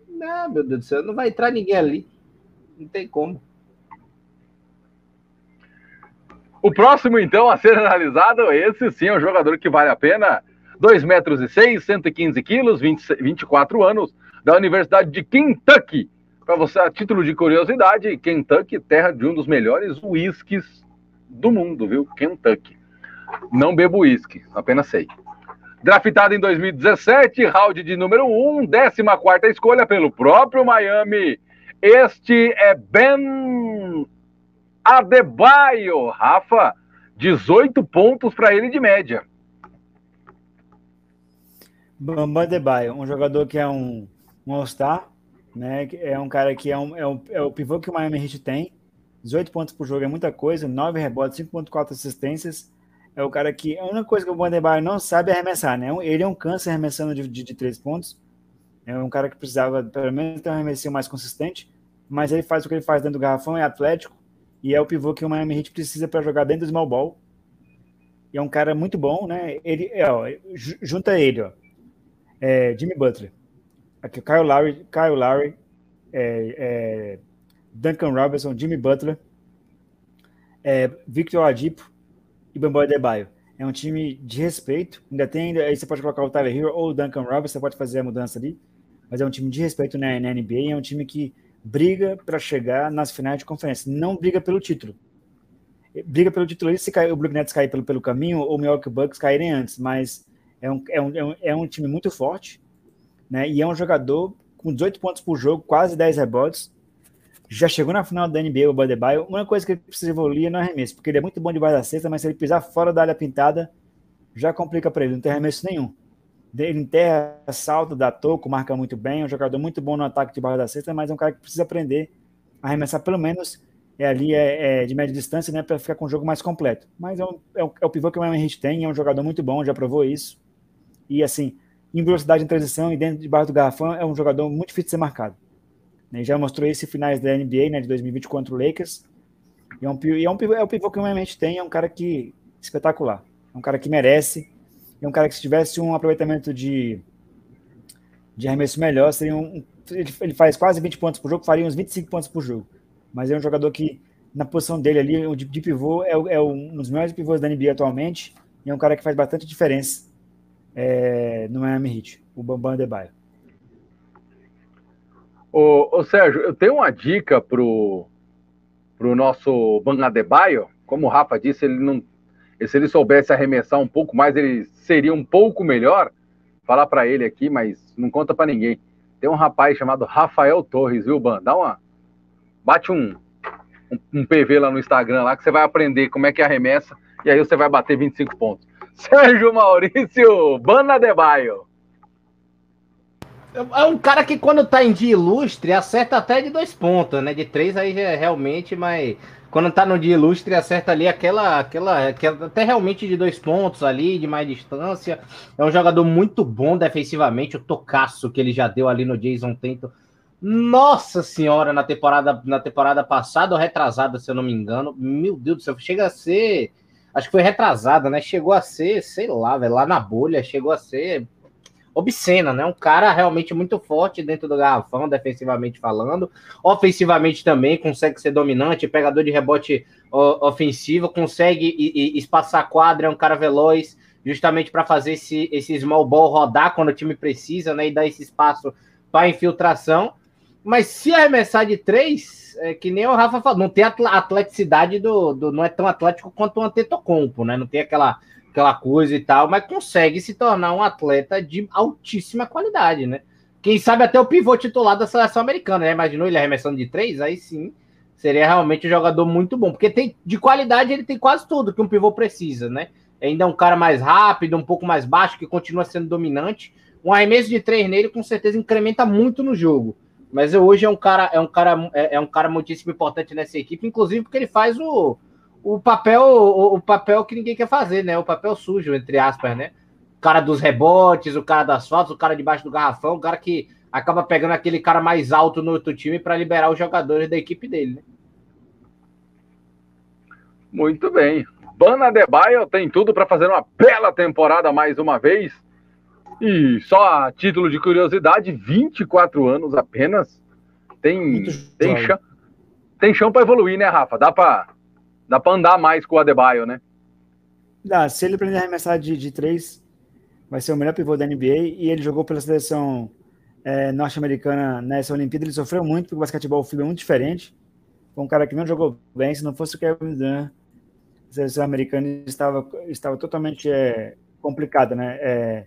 Não, meu Deus do céu, não vai entrar ninguém ali. Não tem como. O próximo, então, a ser analisado, esse sim é um jogador que vale a pena. 2 metros e 6, 115 quilos, 20, 24 anos, da Universidade de Kentucky. Para você, a título de curiosidade, Kentucky, terra de um dos melhores whiskies do mundo, viu? Kentucky. Não bebo uísque, apenas sei. Draftado em 2017, round de número 1, 14 escolha pelo próprio Miami este é Ben Adebayo. Rafa, 18 pontos para ele de média. Bambam Adebayo, um jogador que é um, um All-Star, né? É um cara que é, um, é, um, é o pivô que o Miami Heat tem. 18 pontos por jogo é muita coisa, 9 rebotes, 5.4 assistências. É o cara que. A única coisa que o Bandebaio não sabe é arremessar, né? Ele é um câncer arremessando de, de, de 3 pontos. É um cara que precisava, pelo menos, ter um arremesso mais consistente mas ele faz o que ele faz dentro do garrafão, é atlético, e é o pivô que o Miami Heat precisa para jogar dentro do small ball. E é um cara muito bom, né? Ele, é, ó, junta ele, ó. É, Jimmy Butler. Aqui, Kyle Lowry, Kyle Lowry, é, é, Duncan Robinson, Jimmy Butler, é, Victor Adipo e Bamboy Debaio. É um time de respeito. Ainda tem, aí você pode colocar o Tyler Hero ou o Duncan Robinson, você pode fazer a mudança ali. Mas é um time de respeito na, na NBA. É um time que briga para chegar nas finais de conferência, não briga pelo título. Briga pelo título se cair, o Blue Nets cair pelo, pelo caminho ou o Milwaukee Bucks caírem antes, mas é um, é um, é um time muito forte, né? E é um jogador com 18 pontos por jogo, quase 10 rebotes. Já chegou na final da NBA, o Badebaio. Uma coisa que ele precisa evoluir é no arremesso, porque ele é muito bom de da cesta, mas se ele pisar fora da área pintada, já complica para ele, não tem arremesso nenhum. Ele enterra, salto, dá toco, marca muito bem, é um jogador muito bom no ataque de barra da cesta, mas é um cara que precisa aprender a arremessar pelo menos é ali é, é de média distância, né, para ficar com um jogo mais completo. Mas é, um, é, o, é o pivô que o Miami Heat tem, é um jogador muito bom, já provou isso. E assim, em velocidade em transição e dentro de barra do garrafão, é um jogador muito difícil de ser marcado. Né, já mostrou isso em finais da NBA, né, de 2020 contra o Lakers. E é um, é um pivô, é o pivô que o Miami Heat tem, é um cara que espetacular. É um cara que merece. É um cara que se tivesse um aproveitamento de, de arremesso melhor, seria um, ele, ele faz quase 20 pontos por jogo, faria uns 25 pontos por jogo mas é um jogador que, na posição dele ali, o de, de pivô, é, é, um dos melhores pivôs da NBA atualmente, e é um cara que faz bastante diferença é, no Miami Heat, o Bambam Adebayo. Ô, ô Sérgio, eu tenho uma dica pro, pro nosso Bambam Adebayo, como o Rafa disse, ele não, se ele soubesse arremessar um pouco mais, ele seria um pouco melhor, falar para ele aqui, mas não conta para ninguém. Tem um rapaz chamado Rafael Torres, viu, Ban? Dá uma, bate um, um, um, PV lá no Instagram lá que você vai aprender como é que arremessa e aí você vai bater 25 pontos. [laughs] Sérgio Maurício Banadebaio. É um cara que quando tá em dia ilustre acerta até de dois pontos, né? De três aí é realmente, mas quando tá no dia ilustre acerta ali aquela, aquela, aquela até realmente de dois pontos ali, de mais distância. É um jogador muito bom defensivamente, o tocaço que ele já deu ali no Jason Tatum nossa senhora, na temporada, na temporada passada ou retrasada, se eu não me engano. Meu Deus do céu, chega a ser. Acho que foi retrasada, né? Chegou a ser, sei lá, velho, lá na bolha, chegou a ser obscena, né? Um cara realmente muito forte dentro do garrafão, defensivamente falando. Ofensivamente também, consegue ser dominante, pegador de rebote ofensivo, consegue espaçar a quadra, é um cara veloz, justamente para fazer esse, esse small ball rodar quando o time precisa, né? E dar esse espaço para infiltração. Mas se arremessar de três, é que nem o Rafa falou, não tem a atleticidade do, do. Não é tão atlético quanto o Antetokounmpo, né? Não tem aquela, aquela coisa e tal, mas consegue se tornar um atleta de altíssima qualidade, né? Quem sabe até o pivô titular da seleção americana, né? Imaginou ele arremessando de três? Aí sim, seria realmente um jogador muito bom, porque tem de qualidade ele tem quase tudo que um pivô precisa, né? Ainda é um cara mais rápido, um pouco mais baixo, que continua sendo dominante. Um arremesso de três nele com certeza incrementa muito no jogo. Mas hoje é um cara, é um cara, é, é, um cara muitíssimo importante nessa equipe, inclusive porque ele faz o, o papel, o, o, papel que ninguém quer fazer, né? O papel sujo, entre aspas, né? O cara dos rebotes, o cara das faltas, o cara debaixo do garrafão, o cara que acaba pegando aquele cara mais alto no outro time para liberar os jogadores da equipe dele, né? Muito bem. Bana Debaio tem tudo para fazer uma bela temporada mais uma vez. E só a título de curiosidade, 24 anos apenas. Tem, tem chão, tem chão para evoluir, né, Rafa? Dá para dá pra andar mais com o Adebayo, né? Dá, se ele aprender a arremessar de, de três, vai ser o melhor pivô da NBA. E ele jogou pela seleção é, norte-americana nessa Olimpíada. Ele sofreu muito, porque o basquetebol o é muito diferente. Foi um cara que não jogou bem. Se não fosse o Kevin Durant, a seleção americana estava, estava totalmente é, complicada, né? É,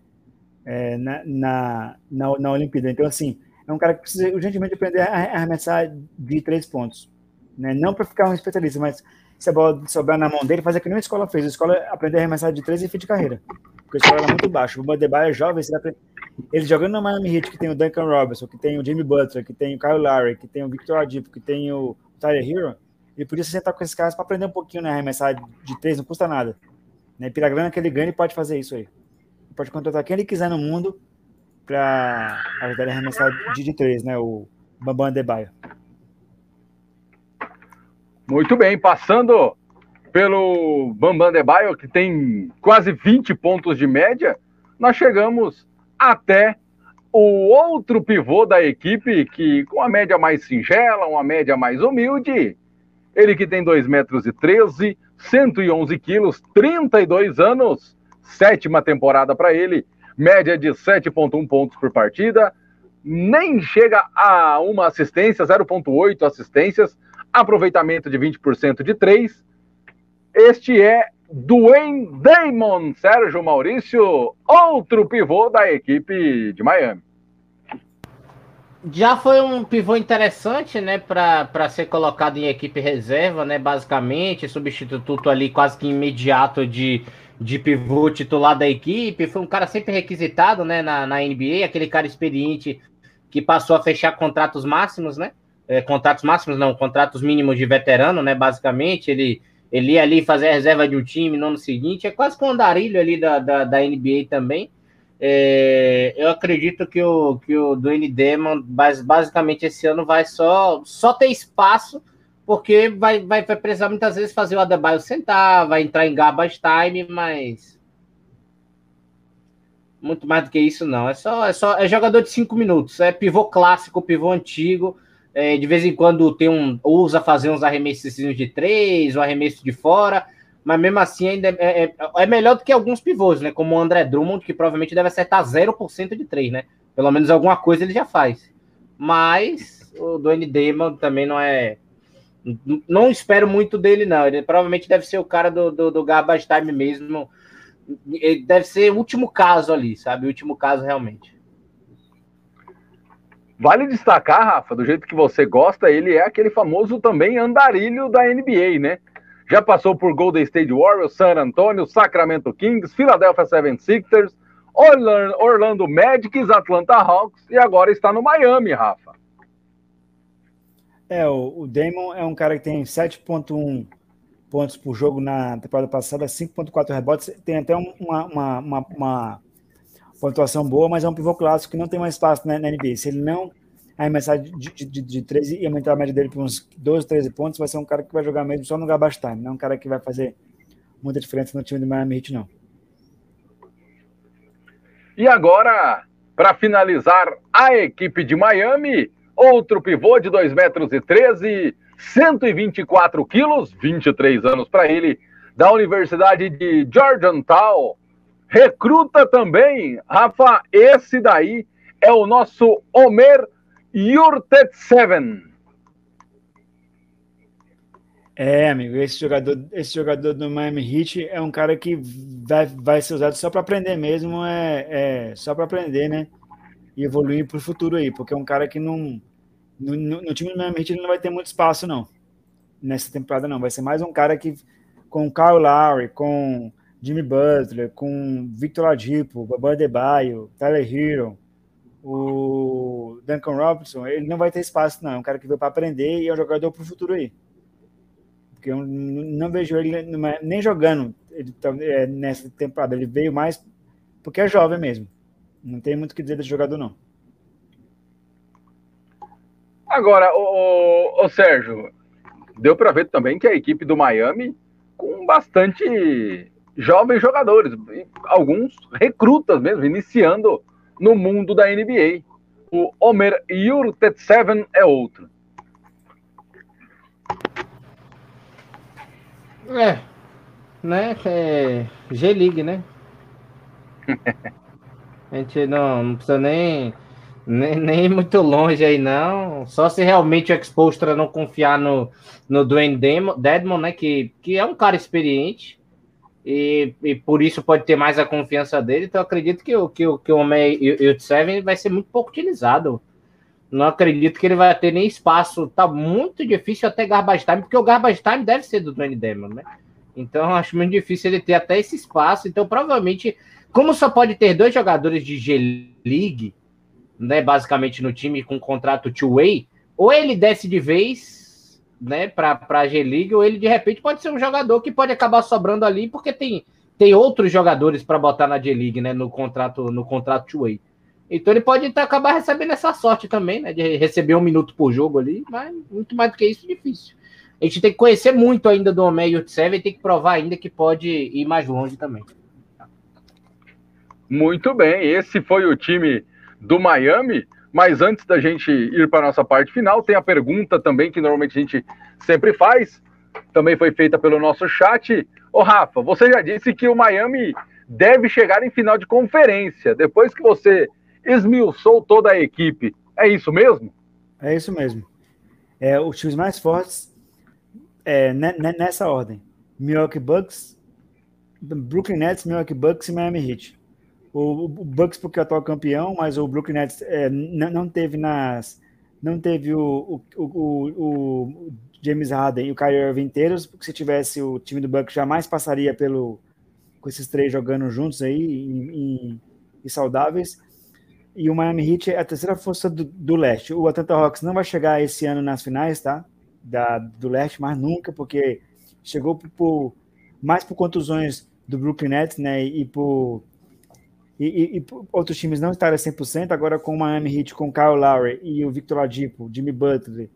é, na, na, na, na, Olimpíada. Então, assim, é um cara que precisa urgentemente aprender a arremessar de três pontos. Né? Não para ficar um especialista, mas se a bola sobrar na mão dele, fazer que nem a escola fez. A escola aprender a arremessar de três e fim de carreira. Porque a escola era muito baixo. O Bandebaio é jovem, ele jogando no Miami Heat, que tem o Duncan Robinson, que tem o Jimmy Butler, que tem o Kyle Lowry, que tem o Victor Adipo, que tem o Tyler Hero, ele podia se sentar com esses caras para aprender um pouquinho na né, arremessar de três, não custa nada. Né? Pela grana que ele ganha, ele pode fazer isso aí pode contratar quem ele quiser no mundo para ajudar ele a arremessar de, de três, né? O Bambam Adebayo. Muito bem, passando pelo Bambam Adebayo, que tem quase 20 pontos de média, nós chegamos até o outro pivô da equipe, que com a média mais singela, uma média mais humilde, ele que tem 2 metros e 13, 111 quilos, 32 anos, sétima temporada para ele, média de 7,1 pontos por partida, nem chega a uma assistência, 0,8 assistências, aproveitamento de 20% de 3. Este é Dwayne Damon, Sérgio Maurício, outro pivô da equipe de Miami. Já foi um pivô interessante, né, para ser colocado em equipe reserva, né, basicamente, substituto ali quase que imediato de, de pivô titular da equipe. Foi um cara sempre requisitado, né, na, na NBA, aquele cara experiente que passou a fechar contratos máximos, né, é, contratos máximos não, contratos mínimos de veterano, né, basicamente, ele ele ia ali fazer a reserva de um time no ano seguinte, é quase com o andarilho ali da, da, da NBA também. É, eu acredito que o, que o Dwayne Demon, basicamente, esse ano vai só, só ter espaço, porque vai, vai, vai precisar muitas vezes fazer o Adebayo sentar, vai entrar em garbage time, mas muito mais do que isso não. É só é só é jogador de cinco minutos, é pivô clássico, pivô antigo é, de vez em quando tem um, usa fazer uns arremessos de três, um arremesso de fora, mas mesmo assim ainda é, é, é, melhor do que alguns pivôs, né? Como o André Drummond, que provavelmente deve acertar 0% de três, né? Pelo menos alguma coisa ele já faz. Mas o Dwayne Damon também não é. Não espero muito dele, não. Ele provavelmente deve ser o cara do, do, do garbage time mesmo. Ele deve ser o último caso ali, sabe? O último caso realmente. Vale destacar, Rafa, do jeito que você gosta, ele é aquele famoso também andarilho da NBA, né? Já passou por Golden State Warriors, San Antonio, Sacramento Kings, Philadelphia 76ers, Orlando Magic, Atlanta Hawks e agora está no Miami, Rafa. É, o, Damon é um cara que tem 7.1 pontos por jogo na temporada passada, 5.4 rebotes, tem até uma, uma, uma, uma pontuação boa, mas é um pivô clássico que não tem mais espaço na, na NBA. Se ele não arremessar de, de, de, de 13 e aumentar a média dele para uns 12, 13 pontos, vai ser um cara que vai jogar mesmo só no garbage time, não é um cara que vai fazer muita diferença no time do Miami Heat, não. E agora, para finalizar, a equipe de Miami, outro pivô de 2 metros e 13, 124 quilos, 23 anos para ele, da Universidade de Georgetown, Recruta também, Rafa, esse daí é o nosso Omer Yurtetseven. É, amigo, esse jogador, esse jogador do Miami Heat é um cara que vai, vai ser usado só para aprender mesmo, é, é só para aprender, né? E evoluir para o futuro aí, porque é um cara que não. No, no, time do Miami Heat ele não vai ter muito espaço, não. Nessa temporada, não. Vai ser mais um cara que, com o Kyle Lowry, com Jimmy Butler, com Victor Ladipo, Babá Debaio, Tyler Hero, o Duncan Robinson, ele não vai ter espaço, não. É um cara que veio para aprender e é um jogador para o futuro aí. Porque eu não vejo ele nem jogando ele, tá, é, nessa temporada. Ele veio mais porque é jovem mesmo. Não tem muito o que dizer desse jogador, não. Agora, o, o Sérgio, deu para ver também que a equipe do Miami, com bastante jovens jogadores, alguns recrutas mesmo, iniciando no mundo da NBA. O Omer Yurtetseven é outro. É, né? É G-League, né? [laughs] A gente não, não precisa nem, nem, nem ir muito longe aí, não. Só se realmente o Expostra não confiar no, no Dwayne Dedmon, né? Que, que é um cara experiente e, e, por isso pode ter mais a confiança dele. Então, acredito que o que, que o Homem e o Seven vai ser muito pouco utilizado. Não acredito que ele vai ter nem espaço. Tá muito difícil até Garbage Time, porque o Garbage Time deve ser do Dwayne Demon, né? Então, acho muito difícil ele ter até esse espaço. Então, provavelmente, como só pode ter dois jogadores de G-League, né, basicamente no time com contrato two-way, ou ele desce de vez né, para a G-League, ou ele de repente pode ser um jogador que pode acabar sobrando ali, porque tem, tem outros jogadores para botar na G-League, né, no contrato no contrato two-way. Então ele pode tá, acabar recebendo essa sorte também, né, de receber um minuto por jogo ali, mas muito mais do que isso, difícil. A gente tem que conhecer muito ainda do e Seven e tem que provar ainda que pode ir mais longe também. Muito bem, esse foi o time do Miami. Mas antes da gente ir para a nossa parte final, tem a pergunta também que normalmente a gente sempre faz. Também foi feita pelo nosso chat. Ô Rafa, você já disse que o Miami deve chegar em final de conferência. Depois que você esmiuçou toda a equipe, é isso mesmo? É isso mesmo. É, os times mais fortes é, nessa ordem: Milwaukee Bucks, Brooklyn Nets, Milwaukee Bucks e Miami Heat. O, o Bucks porque é atual campeão, mas o Brooklyn Nets é, não, não teve nas não teve o, o, o, o, James Harden e o Kyrie Irving inteiros, porque se tivesse o time do Bucks jamais passaria pelo com esses três jogando juntos aí e saudáveis. E o Miami Heat é a terceira força do, do, leste. O Atlanta Hawks não vai chegar esse ano nas finais, tá? Da, do leste, mas nunca, porque chegou por, por mais por contusões do Brooklyn Nets, né? E por e, e, e, outros times não estarem 100%, agora com o Miami Heat, com o Kyle Lowry e o Victor Ladipo, Jimmy Butler,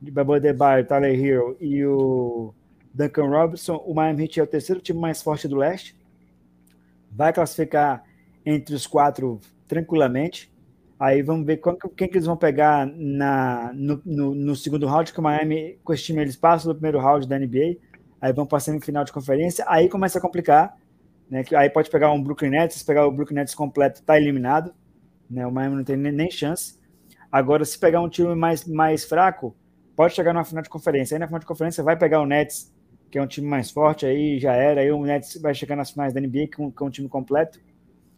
Baba Debaio, Tyler Hero e o Duncan Robinson, o Miami Heat é o terceiro time mais forte do leste, vai classificar entre os quatro tranquilamente, aí vamos ver quem, quem que eles vão pegar na, no, no, no, segundo round, que o Miami, com esse time, eles passam do primeiro round da NBA, aí vão para a semifinal de conferência, aí começa a complicar, né? Aí pode pegar um Brooklyn Nets, se pegar o Brooklyn Nets completo, tá eliminado, né? O Miami não tem nem, chance. Agora, se pegar um time mais, mais fraco, pode chegar numa final de conferência. Aí na final de conferência vai pegar o Nets, que é um time mais forte, aí já era. Aí o Nets vai chegar nas finais da NBA com, com um time completo.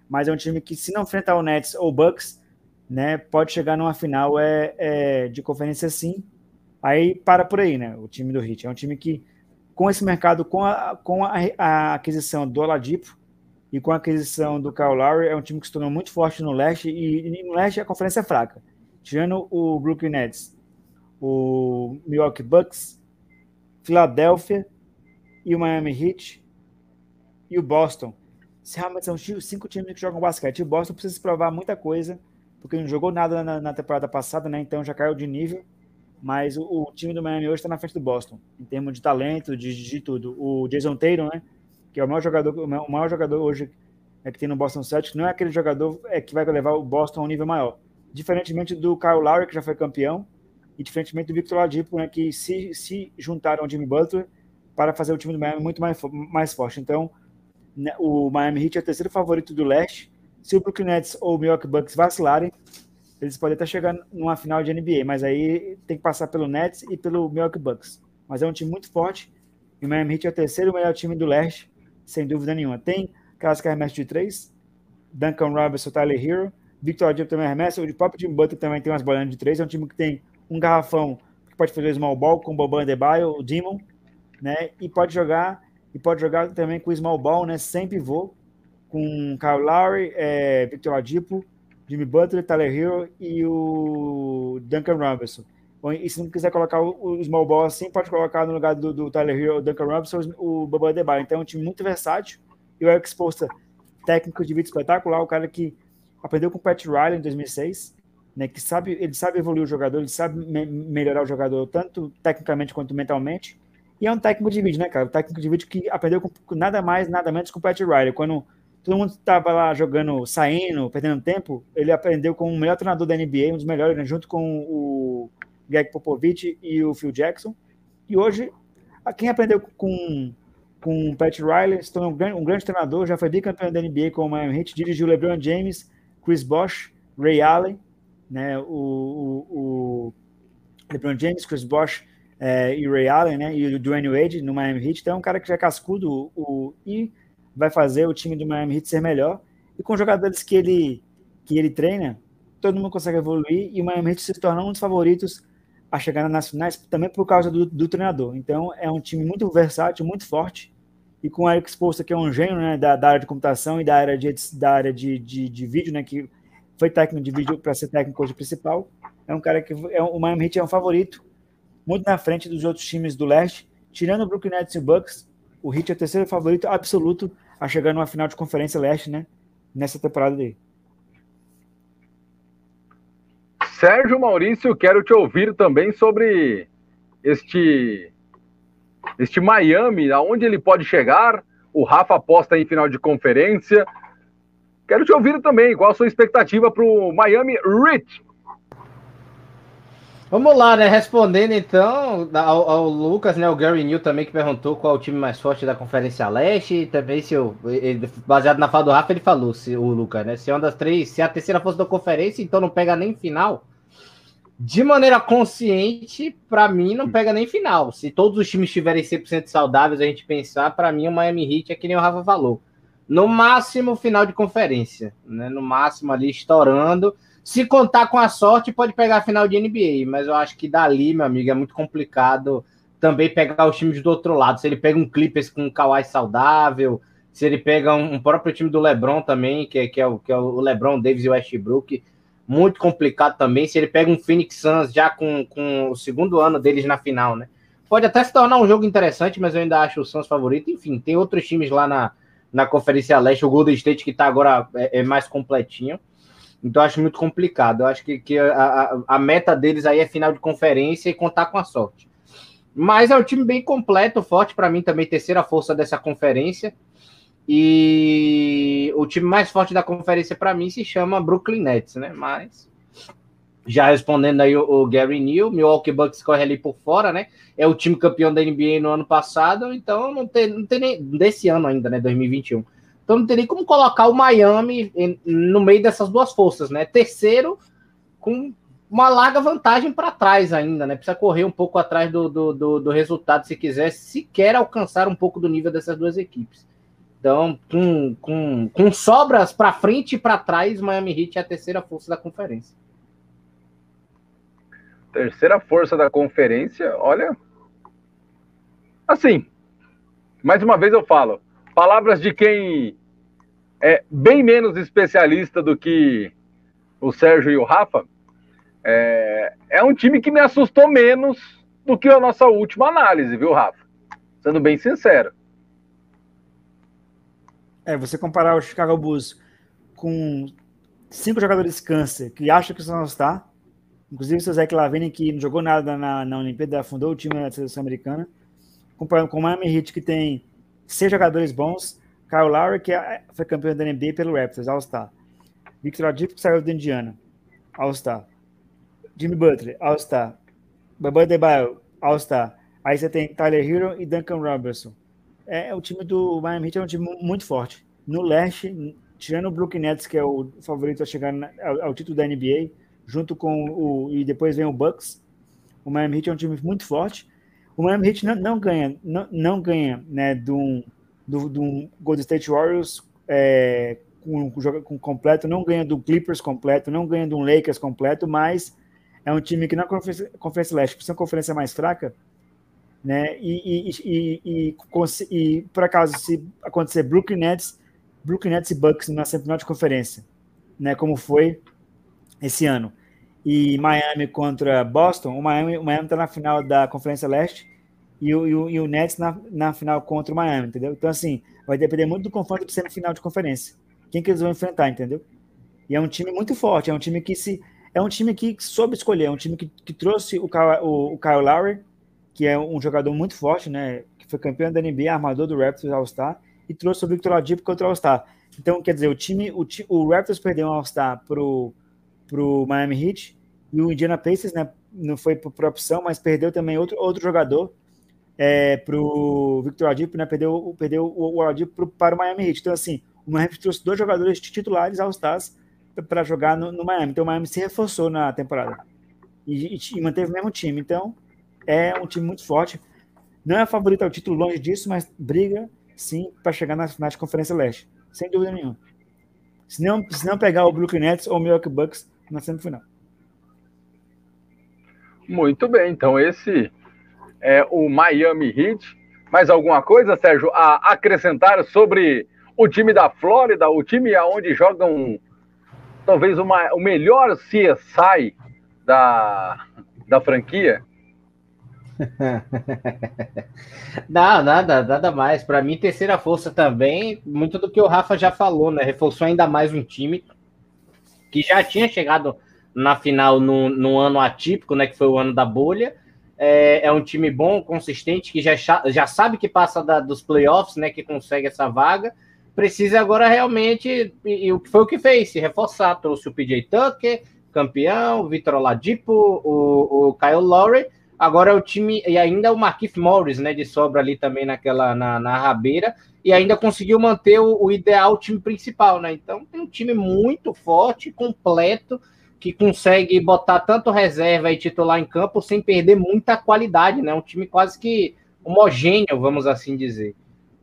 Mas é um time que, se não enfrentar o Nets ou o Bucks, né, pode chegar numa final é, é, de conferência sim. Aí para por aí, né? O time do Heat. É um time que com esse mercado, com a, com a, a aquisição do Oladipo e com a aquisição do Kyle Lowry, é um time que se tornou muito forte no leste e, e no leste a conferência é fraca. Tirando o Brooklyn Nets, o Milwaukee Bucks, Filadélfia e o Miami Heat e o Boston. Realmente são cinco times que jogam basquete. O Boston precisa se provar muita coisa, porque não jogou nada na, na temporada passada, né? Então já caiu de nível mas o, o time do Miami hoje está na frente do Boston, em termos de talento, de, de tudo. O Jason Tatum, né, que é o maior jogador, o maior jogador hoje é que tem no Boston Celtics, não é aquele jogador é que vai levar o Boston a um nível maior. Diferentemente do Kyle Lowry, que já foi campeão, e diferentemente do Victor Oladipo, né, que se, se juntaram ao Jimmy Butler para fazer o time do Miami muito mais, mais forte. Então, né, o Miami Heat é o terceiro favorito do leste. Se o Brooklyn Nets ou o Milwaukee Bucks vacilarem, eles podem até chegar numa final de NBA, mas aí tem que passar pelo Nets e pelo Milwaukee Bucks. Mas é um time muito forte. E o Miami Heat é o terceiro melhor time do leste, sem dúvida nenhuma. Tem caras que de três, Duncan Robinson, Tyler Hero, Victor Diop também arremessa, o próprio Jim Butler também tem umas bolinhas de três. É um time que tem um garrafão que pode fazer small ball com o Boban Adebayo, o Demon, né? E pode jogar e pode jogar também com small ball, né? Sem pivô, com Kyle Lowry, é, Victor Adipo, Jimmy Butler, Tyler Hero e o Duncan Robinson. E se não quiser colocar o, small ball assim, pode colocar no lugar do, do Tyler Hero, o Duncan Robinson, o Boba Debaio. Então é um time muito versátil. E o Eric Sposta, técnico de vídeo espetacular, o cara que aprendeu com o Pat Riley em 2006, né, que sabe, ele sabe evoluir o jogador, ele sabe me melhorar o jogador, tanto tecnicamente quanto mentalmente. E é um técnico de vídeo, né, cara? Um técnico de vídeo que aprendeu com nada mais, nada menos com o Pat Riley. Quando todo mundo estava lá jogando, saindo, perdendo tempo, ele aprendeu com o melhor treinador da NBA, um dos melhores, né, junto com o Greg Popovich e o Phil Jackson. E hoje, quem aprendeu com com o Pat Riley, se tornou um grande, um grande treinador, já foi bicampeão da NBA com o Miami Heat, dirigiu LeBron James, Chris Bosh, Ray Allen, né, o, o, o LeBron James, Chris Bosh é, e Ray Allen, né, e o Dwayne Wade no Miami Heat, então é um cara que já é cascudo o, e vai fazer o time do Miami Heat ser melhor. E com jogadores que ele, que ele treina, todo mundo consegue evoluir e o Miami Heat se torna um dos favoritos a chegar nas finais, também por causa do, do treinador. Então é um time muito versátil, muito forte. E com o Eric Spoelstra, que é um gênio né, da, da, área de computação e da área de, da área de, de, de vídeo, né, que foi técnico de vídeo para ser técnico hoje principal. É um cara que é o Miami Heat é um favorito, muito na frente dos outros times do leste, tirando o Brooklyn Nets e o Bucks o Heat é o terceiro favorito absoluto a chegar numa final de conferência leste, né? Nessa temporada aí. Sérgio Maurício, quero te ouvir também sobre este este Miami, aonde ele pode chegar. O Rafa aposta em final de conferência. Quero te ouvir também. Qual a sua expectativa para o Miami Heat? Vamos lá, né? Respondendo então ao, ao, Lucas, né? O Gary New também que perguntou qual é o time mais forte da Conferência Leste. Também, se eu, ele, baseado na fala do Rafa, ele falou, se, o Lucas, né? Se é uma das três, se é a terceira fosse da conferência, então não pega nem final. de maneira consciente, para mim, não pega nem final. Se todos os times estiverem 100% saudáveis, a gente pensar, para mim, o Miami Heat é que nem o Rafa falou. No máximo, final de conferência. Né? No máximo, ali, estourando. Se contar com a sorte, pode pegar a final de NBA. Mas eu acho que dali, meu amigo, é muito complicado também pegar os times do outro lado. Se ele pega um Clippers com um Kawhi saudável, se ele pega um, um próprio time do LeBron também, que, é, que, é o, que é o LeBron, Davis e Westbrook muito complicado também. Se ele pega um Phoenix Suns já com, com o segundo ano deles na final, né? Pode até se tornar um jogo interessante, mas eu ainda acho o Suns favorito. Enfim, tem outros times lá na, na Conferência Leste, o Golden State que tá agora é, é mais completinho. Então acho muito complicado. Eu acho que, que a, a, meta deles aí é final de conferência e contar com a sorte. Mas é um time bem completo, forte para mim também, terceira força dessa conferência. E o time mais forte da conferência para mim se chama Brooklyn Nets, né? Mas já respondendo aí o, Gary Neal, Milwaukee Bucks corre ali por fora, né? É o time campeão da NBA no ano passado, então não tem, não tem nem desse ano ainda, né? 2021. Então não nem como colocar o Miami no meio dessas duas forças, né? Terceiro com uma larga vantagem para trás ainda, né? Precisa correr um pouco atrás do, do, do, do resultado se quiser sequer alcançar um pouco do nível dessas duas equipes. Então, com, com, com sobras para frente e para trás, Miami Heat é a terceira força da conferência. Terceira força da conferência, olha. Assim, mais uma vez eu falo, palavras de quem é bem menos especialista do que o Sérgio e o Rafa. É, é um time que me assustou menos do que a nossa última análise, viu, Rafa? Sendo bem sincero. É, você comparar o Chicago Bulls com cinco jogadores câncer que acham que não está, inclusive o Zé Lavine, que não jogou nada na, na Olimpíada, fundou o time da seleção americana, comparando com o Miami Heat, que tem seis jogadores bons, Kyle Lowry, que é, foi campeão da NBA pelo Raptors, All-Star, Victor Adip, que saiu do Indiana, All-Star, Jimmy Butler, All-Star, Baba Debaio, All-Star, aí você tem Tyler Hero e Duncan Robertson, é, o time do Miami Heat é um time muito forte. No leste, tirando o Brooklyn Nets, que é o favorito a chegar ao, ao, título da NBA, junto com o. e depois vem o Bucks. O Miami Heat é um time muito forte. O Miami Heat não, não ganha, não, não ganha né, do, do, do Golden State Warriors é, com, com, com completo, não ganha do Clippers completo, não ganha do Lakers completo, mas é um time que na Conferência, Conferência Leste, por ser uma conferência mais fraca, né? E, e, e, e, por acaso, se acontecer Brooklyn Nets, Brooklyn Nets e Bucks na semifinal de conferência, né? Como foi esse ano. E Miami contra Boston, o Miami, o Miami tá na final da Conferência Leste e o, e o, e o Nets na, na final contra o Miami, entendeu? Então, assim, vai depender muito do confronto de semifinal de conferência. Quem que eles vão enfrentar, entendeu? E é um time muito forte, é um time que se. É um time que soube escolher, é um time que, que trouxe o, o, o Kyle Lowry, que é um jogador muito forte, né? Que foi campeão da NBA, armador do Raptors All-Star, e trouxe o Victor Oladipo contra o All-Star. Então, quer dizer, o time, o, o Raptors perdeu um All-Star pro, pro Miami Heat, e o Indiana Pacers, né? Não foi por opção, mas perdeu também outro, outro jogador é, pro Victor Oladipo, né? Perdeu, perdeu o Oladipo para o Miami Heat. Então, assim, o Miami trouxe dois jogadores titulares All-Stars para jogar no, no, Miami. Então, o Miami se reforçou na temporada e, e, e manteve o mesmo time. Então, é um time muito forte. Não é favorito ao título longe disso, mas briga sim para chegar na final de Conferência Leste, sem dúvida nenhuma. Se não, se não pegar o Brooklyn Nets ou o Milwaukee Bucks na semifinal. Muito bem, então esse é o Miami Heat. Mais alguma coisa, Sérgio, a acrescentar sobre o time da Flórida, o time aonde jogam talvez uma, o melhor CSI da, da franquia? [laughs] não, nada, nada mais. Para mim, terceira força também, muito do que o Rafa já falou, né? Reforçou ainda mais um time que já tinha chegado na final no, no ano atípico, né? Que foi o ano da bolha. É, é um time bom, consistente, que já, já sabe que passa da, dos playoffs, né? Que consegue essa vaga. Precisa agora realmente, e, o que foi o que fez? Se reforçar. Trouxe o PJ Tucker, campeão, o Vitor Oladipo, o, o Kyle Lowry Agora é o time, e ainda o Marquinhos Morris, né, de sobra ali também naquela, na, na rabeira, e ainda conseguiu manter o, o ideal time principal, né? Então tem um time muito forte, completo, que consegue botar tanto reserva e titular em campo sem perder muita qualidade, né? Um time quase que homogêneo, vamos assim dizer.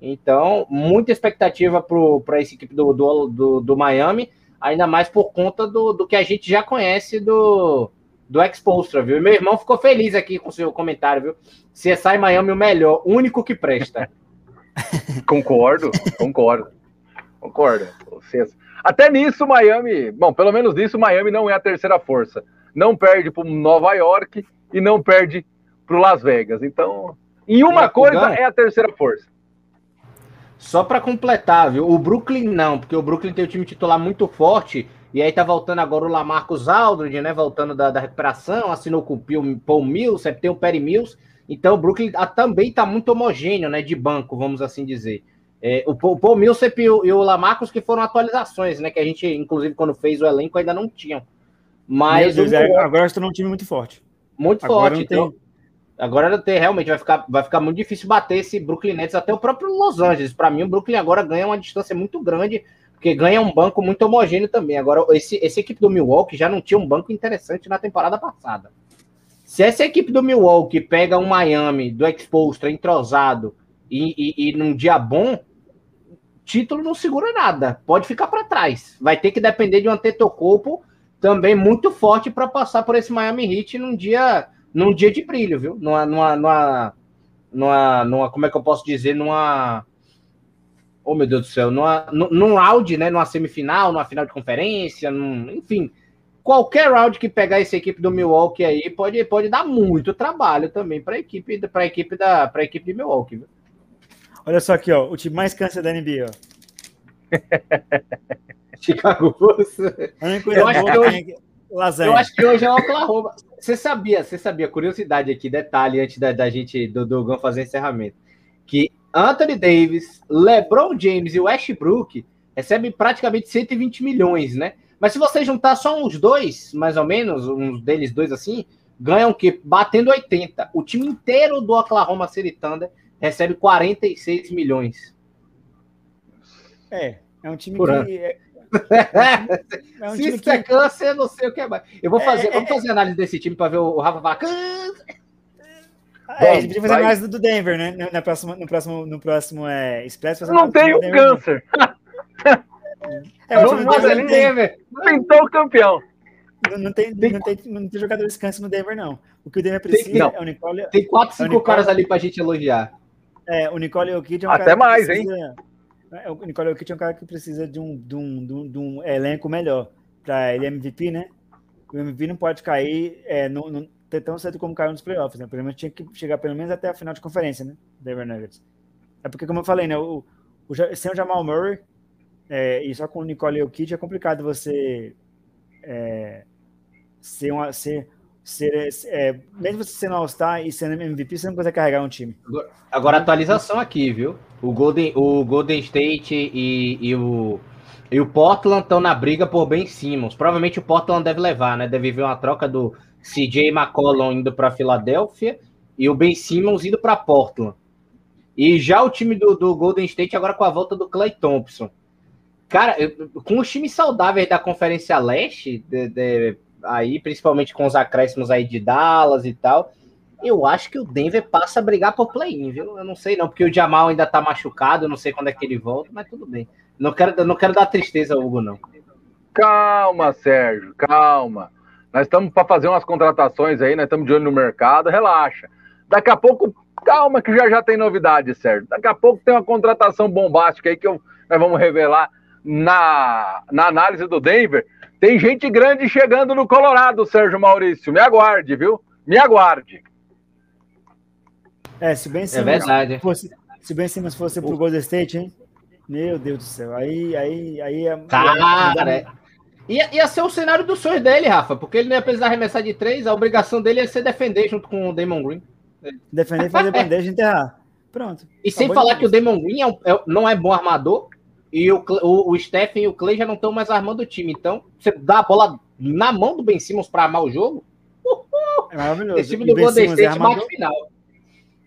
Então, muita expectativa para essa equipe do, do, do, do, Miami, ainda mais por conta do, do que a gente já conhece do, do Expostra, viu? E meu irmão ficou feliz aqui com o seu comentário, viu? CSI Miami o melhor, único que presta. [laughs] concordo, concordo. Concordo. Até nisso, Miami, bom, pelo menos nisso, Miami não é a terceira força. Não perde para Nova York e não perde para Las Vegas. Então, em uma é, coisa é a terceira força. Só para completar, viu? O Brooklyn não, porque o Brooklyn tem o time titular muito forte. E aí tá voltando agora o Lamarcus Aldridge, né? Voltando da, da recuperação, assinou com o Paul Mills, tem o Perry Mills. Então o Brooklyn também tá muito homogêneo, né? De banco, vamos assim dizer. É, o, Paul Millsap e o, e o Lamarcus que foram atualizações, né? Que a gente, inclusive, quando fez o elenco, ainda não tinham. Mas Deus, o, agora estão num time muito forte. Muito agora forte. Então, tem... Agora tem, realmente vai ficar, vai ficar muito difícil bater esse Brooklyn Nets até o próprio Los Angeles. Para mim, o Brooklyn agora ganha uma distância muito grande, porque ganha um banco muito homogêneo também. Agora, esse, esse equipe do Milwaukee já não tinha um banco interessante na temporada passada. Se essa equipe do Milwaukee pega um Miami do Expostra entrosado e, e, e num dia bom, título não segura nada, pode ficar para trás. Vai ter que depender de um Antetokounmpo também muito forte para passar por esse Miami Heat num dia, num dia de brilho, viu? Numa, numa, numa, numa, numa como é que eu posso dizer, numa Oh, meu Deus do céu, numa, num round, né? Numa semifinal, numa final de conferência, num, enfim. Qualquer round que pegar essa equipe do Milwaukee aí pode, pode dar muito trabalho também para a equipe, pra equipe, da, pra equipe de Milwaukee. Viu? Olha só aqui, ó, o time mais câncer da NBA, ó. [laughs] Chicago Bulls. Eu acho, que hoje, eu acho que hoje é o Oklahoma. Você sabia, você sabia, curiosidade aqui, detalhe antes da, da gente, do Dogão fazer encerramento, que Anthony Davis, LeBron James e Westbrook recebem praticamente 120 milhões, né? Mas se você juntar só uns dois, mais ou menos, uns deles dois assim, ganham o quê? Batendo 80. O time inteiro do Oklahoma City Thunder recebe 46 milhões. É, é um time Por que. Ano. É, [laughs] é um Se isso que... é câncer, eu não sei o que é mais. Eu vou é, fazer, é, vamos fazer análise desse time para ver o Rafa falar. É, a gente podia fazer vai. mais do Denver, né? No, próximo, no próximo, no próximo é, Express. Não tem o câncer. [laughs] é, Denver, Denver. Pintou o campeão. Não, não, tem, tem, não, tem, não tem jogadores câncer no Denver, não. O que o Denver precisa tem, é o Nicole. Tem 4, 5 Nicole... caras ali pra gente elogiar. É, o Nicole Jokic é um Até mais, precisa, hein? É, o Nicole Jokic é um cara que precisa de um, de um, de um, de um elenco melhor. Para ele MVP, né? O MVP não pode cair é, no, no, tão cedo como caiu nos playoffs, né? Pelo menos tinha que chegar pelo menos até a final de conferência, né? Denver Nuggets. É porque, como eu falei, né? O, o, sem o Jamal Murray é, e só com o Nicole Jokic é complicado você é, ser, uma, ser ser, é, mesmo você sendo All-Star e sendo MVP, você não consegue carregar um time. Agora, agora atualização aqui, viu? O Golden, o Golden State e, e o, e o Portland estão na briga por Ben Simmons. Provavelmente o Portland deve levar, né? Deve ver uma troca do CJ McCollum indo para Filadélfia e o Ben Simmons indo para Portland. E já o time do, do, Golden State agora com a volta do Clay Thompson. Cara, eu, com os times saudáveis da Conferência Leste, de, de, aí, principalmente com os acréscimos aí de Dallas e tal, eu acho que o Denver passa a brigar por play-in, viu? Eu não sei não, porque o Jamal ainda tá machucado, não sei quando é que ele volta, mas tudo bem. Não quero, não quero dar tristeza ao Hugo, não. Calma, Sérgio, calma. Nós estamos para fazer umas contratações aí, nós estamos de olho no mercado, relaxa. Daqui a pouco, calma que já já tem novidade, Sérgio. Daqui a pouco tem uma contratação bombástica aí que eu, nós vamos revelar na, na análise do Denver. Tem gente grande chegando no Colorado, Sérgio Maurício. Me aguarde, viu? Me aguarde. É, se bem é verdade. Fosse, se bem Simmons fosse pro Golden State, hein? Meu Deus do céu. Aí, aí, aí é. Cara, é, ia, ia ser o cenário dos sonhos dele, Rafa, porque ele não ia precisar arremessar de três, a obrigação dele ia ser defender junto com o Damon Green. Defender, fazer [laughs] bandeja e enterrar. Pronto. E sem falar que o Damon Green é um, é, não é bom armador, e o, o, o Stephen e o Clay já não estão mais armando o time. Então, você dá a bola na mão do Ben Simmons para armar o jogo. É maravilhoso. Esse time do Golden é State bate final.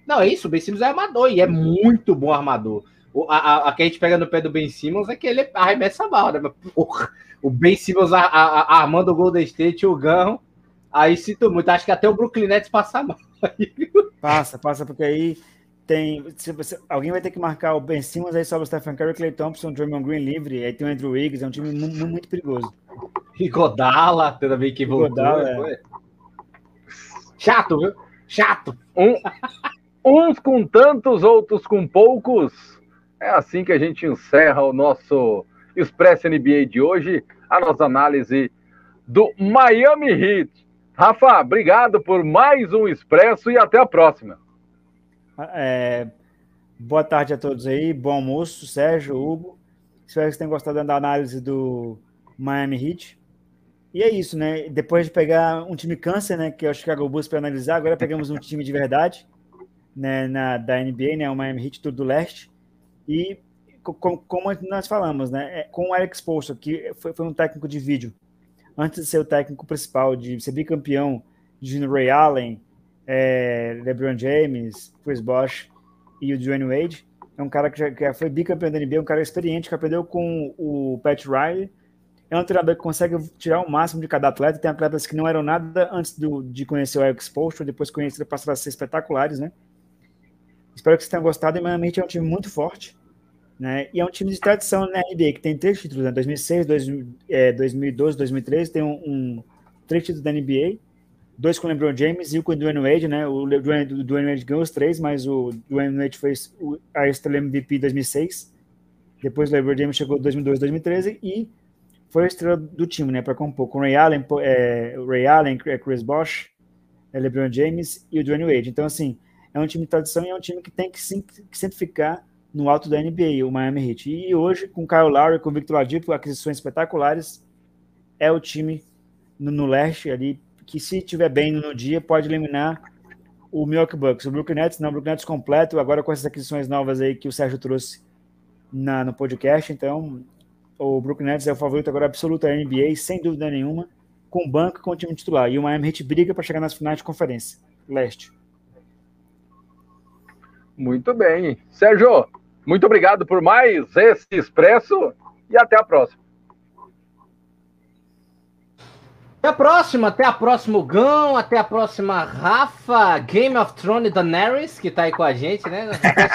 Não, é isso. O Ben Simmons é armador e é muito bom armador. O, a, a, que a gente pega no pé do Ben Simmons é que ele arremessa mal, né? Porra, o Ben Simmons a, a, armando o Golden State, o Gão, aí sinto muito. Acho que até o Brooklyn Nets passa mal. Passa, passa, porque aí tem. Se você, alguém vai ter que marcar o Ben Simmons, aí sobe o Stephen Curry, Clay Thompson, Draymond Green livre, aí tem o Andrew Wiggins, é um time muito, muito perigoso. E Godala, também que voltou. Godala, é. Chato, viu? Chato. Um, uns com tantos, outros com poucos. É assim que a gente encerra o nosso Expresso NBA de hoje, a nossa análise do Miami Heat. Rafa, obrigado por mais um Expresso e até a próxima. É, boa tarde a todos aí, bom almoço, Sérgio, Hugo. Espero que vocês tenham gostado da análise do Miami Heat. E é isso, né? Depois de pegar um time câncer, né? Que é o Chicago Bulls para analisar, agora pegamos um time de verdade, né? Na, da NBA, né? O Miami Heat tudo do leste. E como, como nós falamos, né? É, com o Alex Poulsen, que foi, foi, um técnico de vídeo, antes de ser o técnico principal, de ser bicampeão de Ray Allen, é, LeBron James, Chris Bosh e o Dwayne Wade. É um cara que já, que foi bicampeão da NBA, um cara experiente, que aprendeu com o Pat Riley é um treinador que consegue tirar o máximo de cada atleta. Tem atletas que não eram nada antes do, de conhecer o Eric Spoelstra, depois conhecer passaram a ser espetaculares, né? Espero que vocês tenham gostado. E Miami é um time muito forte, né? E é um time de tradição na NBA, que tem três títulos, né? 2006, dois, é, 2012, 2013, tem um, um, três títulos da NBA, dois com o LeBron James e o com o Dwayne Wade, né? O Dwayne, Wade ganhou os três, mas o Dwayne Wade foi a estrela MVP em 2006. Depois o LeBron James chegou em 2012, 2013 e foi a estrela do time, né, para compor com Ray Allen, é, Ray Allen, é, Chris Bosh, é, LeBron James e o Dwayne Wade. Então, assim, é um time de tradição e é um time que tem que, sim, que ficar no alto da NBA, o Miami Heat. E hoje, com Kyle Lowry, com Victor Oladipo, aquisições espetaculares, é o time no, no, leste ali que, se tiver bem no dia, pode eliminar o Milwaukee Bucks. O Brooklyn Nets, não, o Brooklyn Nets completo, agora com essas aquisições novas aí que o Sérgio trouxe na, no podcast, então o Brooklyn Nets é o favorito agora absoluto da NBA, sem dúvida nenhuma, com o banco com o time titular. E o Miami Heat briga para chegar nas finais de conferência. Leste. Muito bem. Sérgio, muito obrigado por mais esse expresso e até a próxima. Até a próxima, até a próxima, Gão, até a próxima, Rafa, Game of Thrones Daenerys, que tá aí com a gente, né?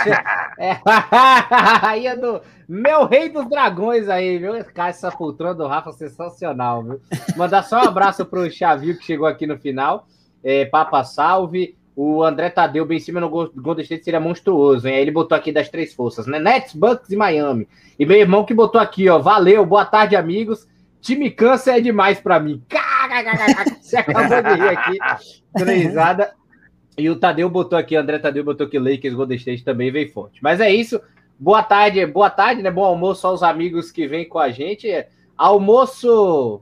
[laughs] é, [laughs] aí é do meu rei dos dragões aí, viu? Cara, essa poltrona do Rafa sensacional, viu? Mandar só um abraço pro Xavier que chegou aqui no final. É, Papa Salve. O André Tadeu bem em cima no Golden State seria monstruoso, hein? Aí ele botou aqui das três forças, né? Nets, Bucks e Miami. E meu irmão que botou aqui, ó. Valeu, boa tarde, amigos. Time câncer é demais para mim. Você acabou de rir aqui, trêsada. E o Tadeu botou aqui, André Tadeu botou que Lakers Golden State também veio forte. Mas é isso. Boa tarde, boa tarde, né? Bom almoço aos amigos que vêm com a gente. Almoço.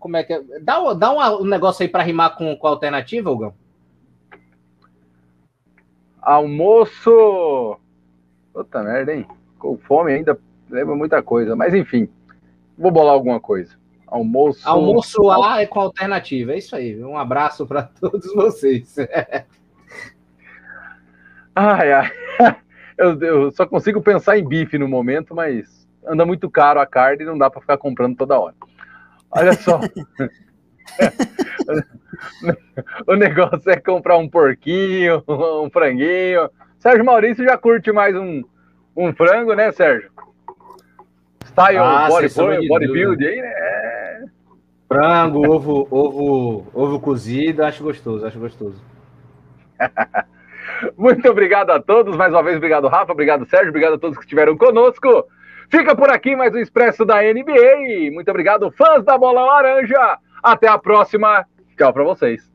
como é que é? Dá, dá um negócio aí para rimar com, com a alternativa, Hugão? Almoço. Puta merda, hein? Com fome ainda lembra muita coisa. Mas enfim, vou bolar alguma coisa. Almoço. Almoço A é com alternativa. É isso aí. Um abraço para todos vocês. [laughs] ai, ai. [laughs] Eu, eu, só consigo pensar em bife no momento, mas anda muito caro a carne e não dá para ficar comprando toda hora. Olha só. [laughs] o negócio é comprar um porquinho, um franguinho. Sérgio Maurício já curte mais um, um frango, né, Sérgio? Style ah, body, bodybuild aí, né? Frango, ovo, ovo, ovo cozido, acho gostoso, acho gostoso. [laughs] Muito obrigado a todos. Mais uma vez, obrigado, Rafa. Obrigado, Sérgio. Obrigado a todos que estiveram conosco. Fica por aqui mais um Expresso da NBA. Muito obrigado, fãs da Bola Laranja. Até a próxima. Tchau para vocês.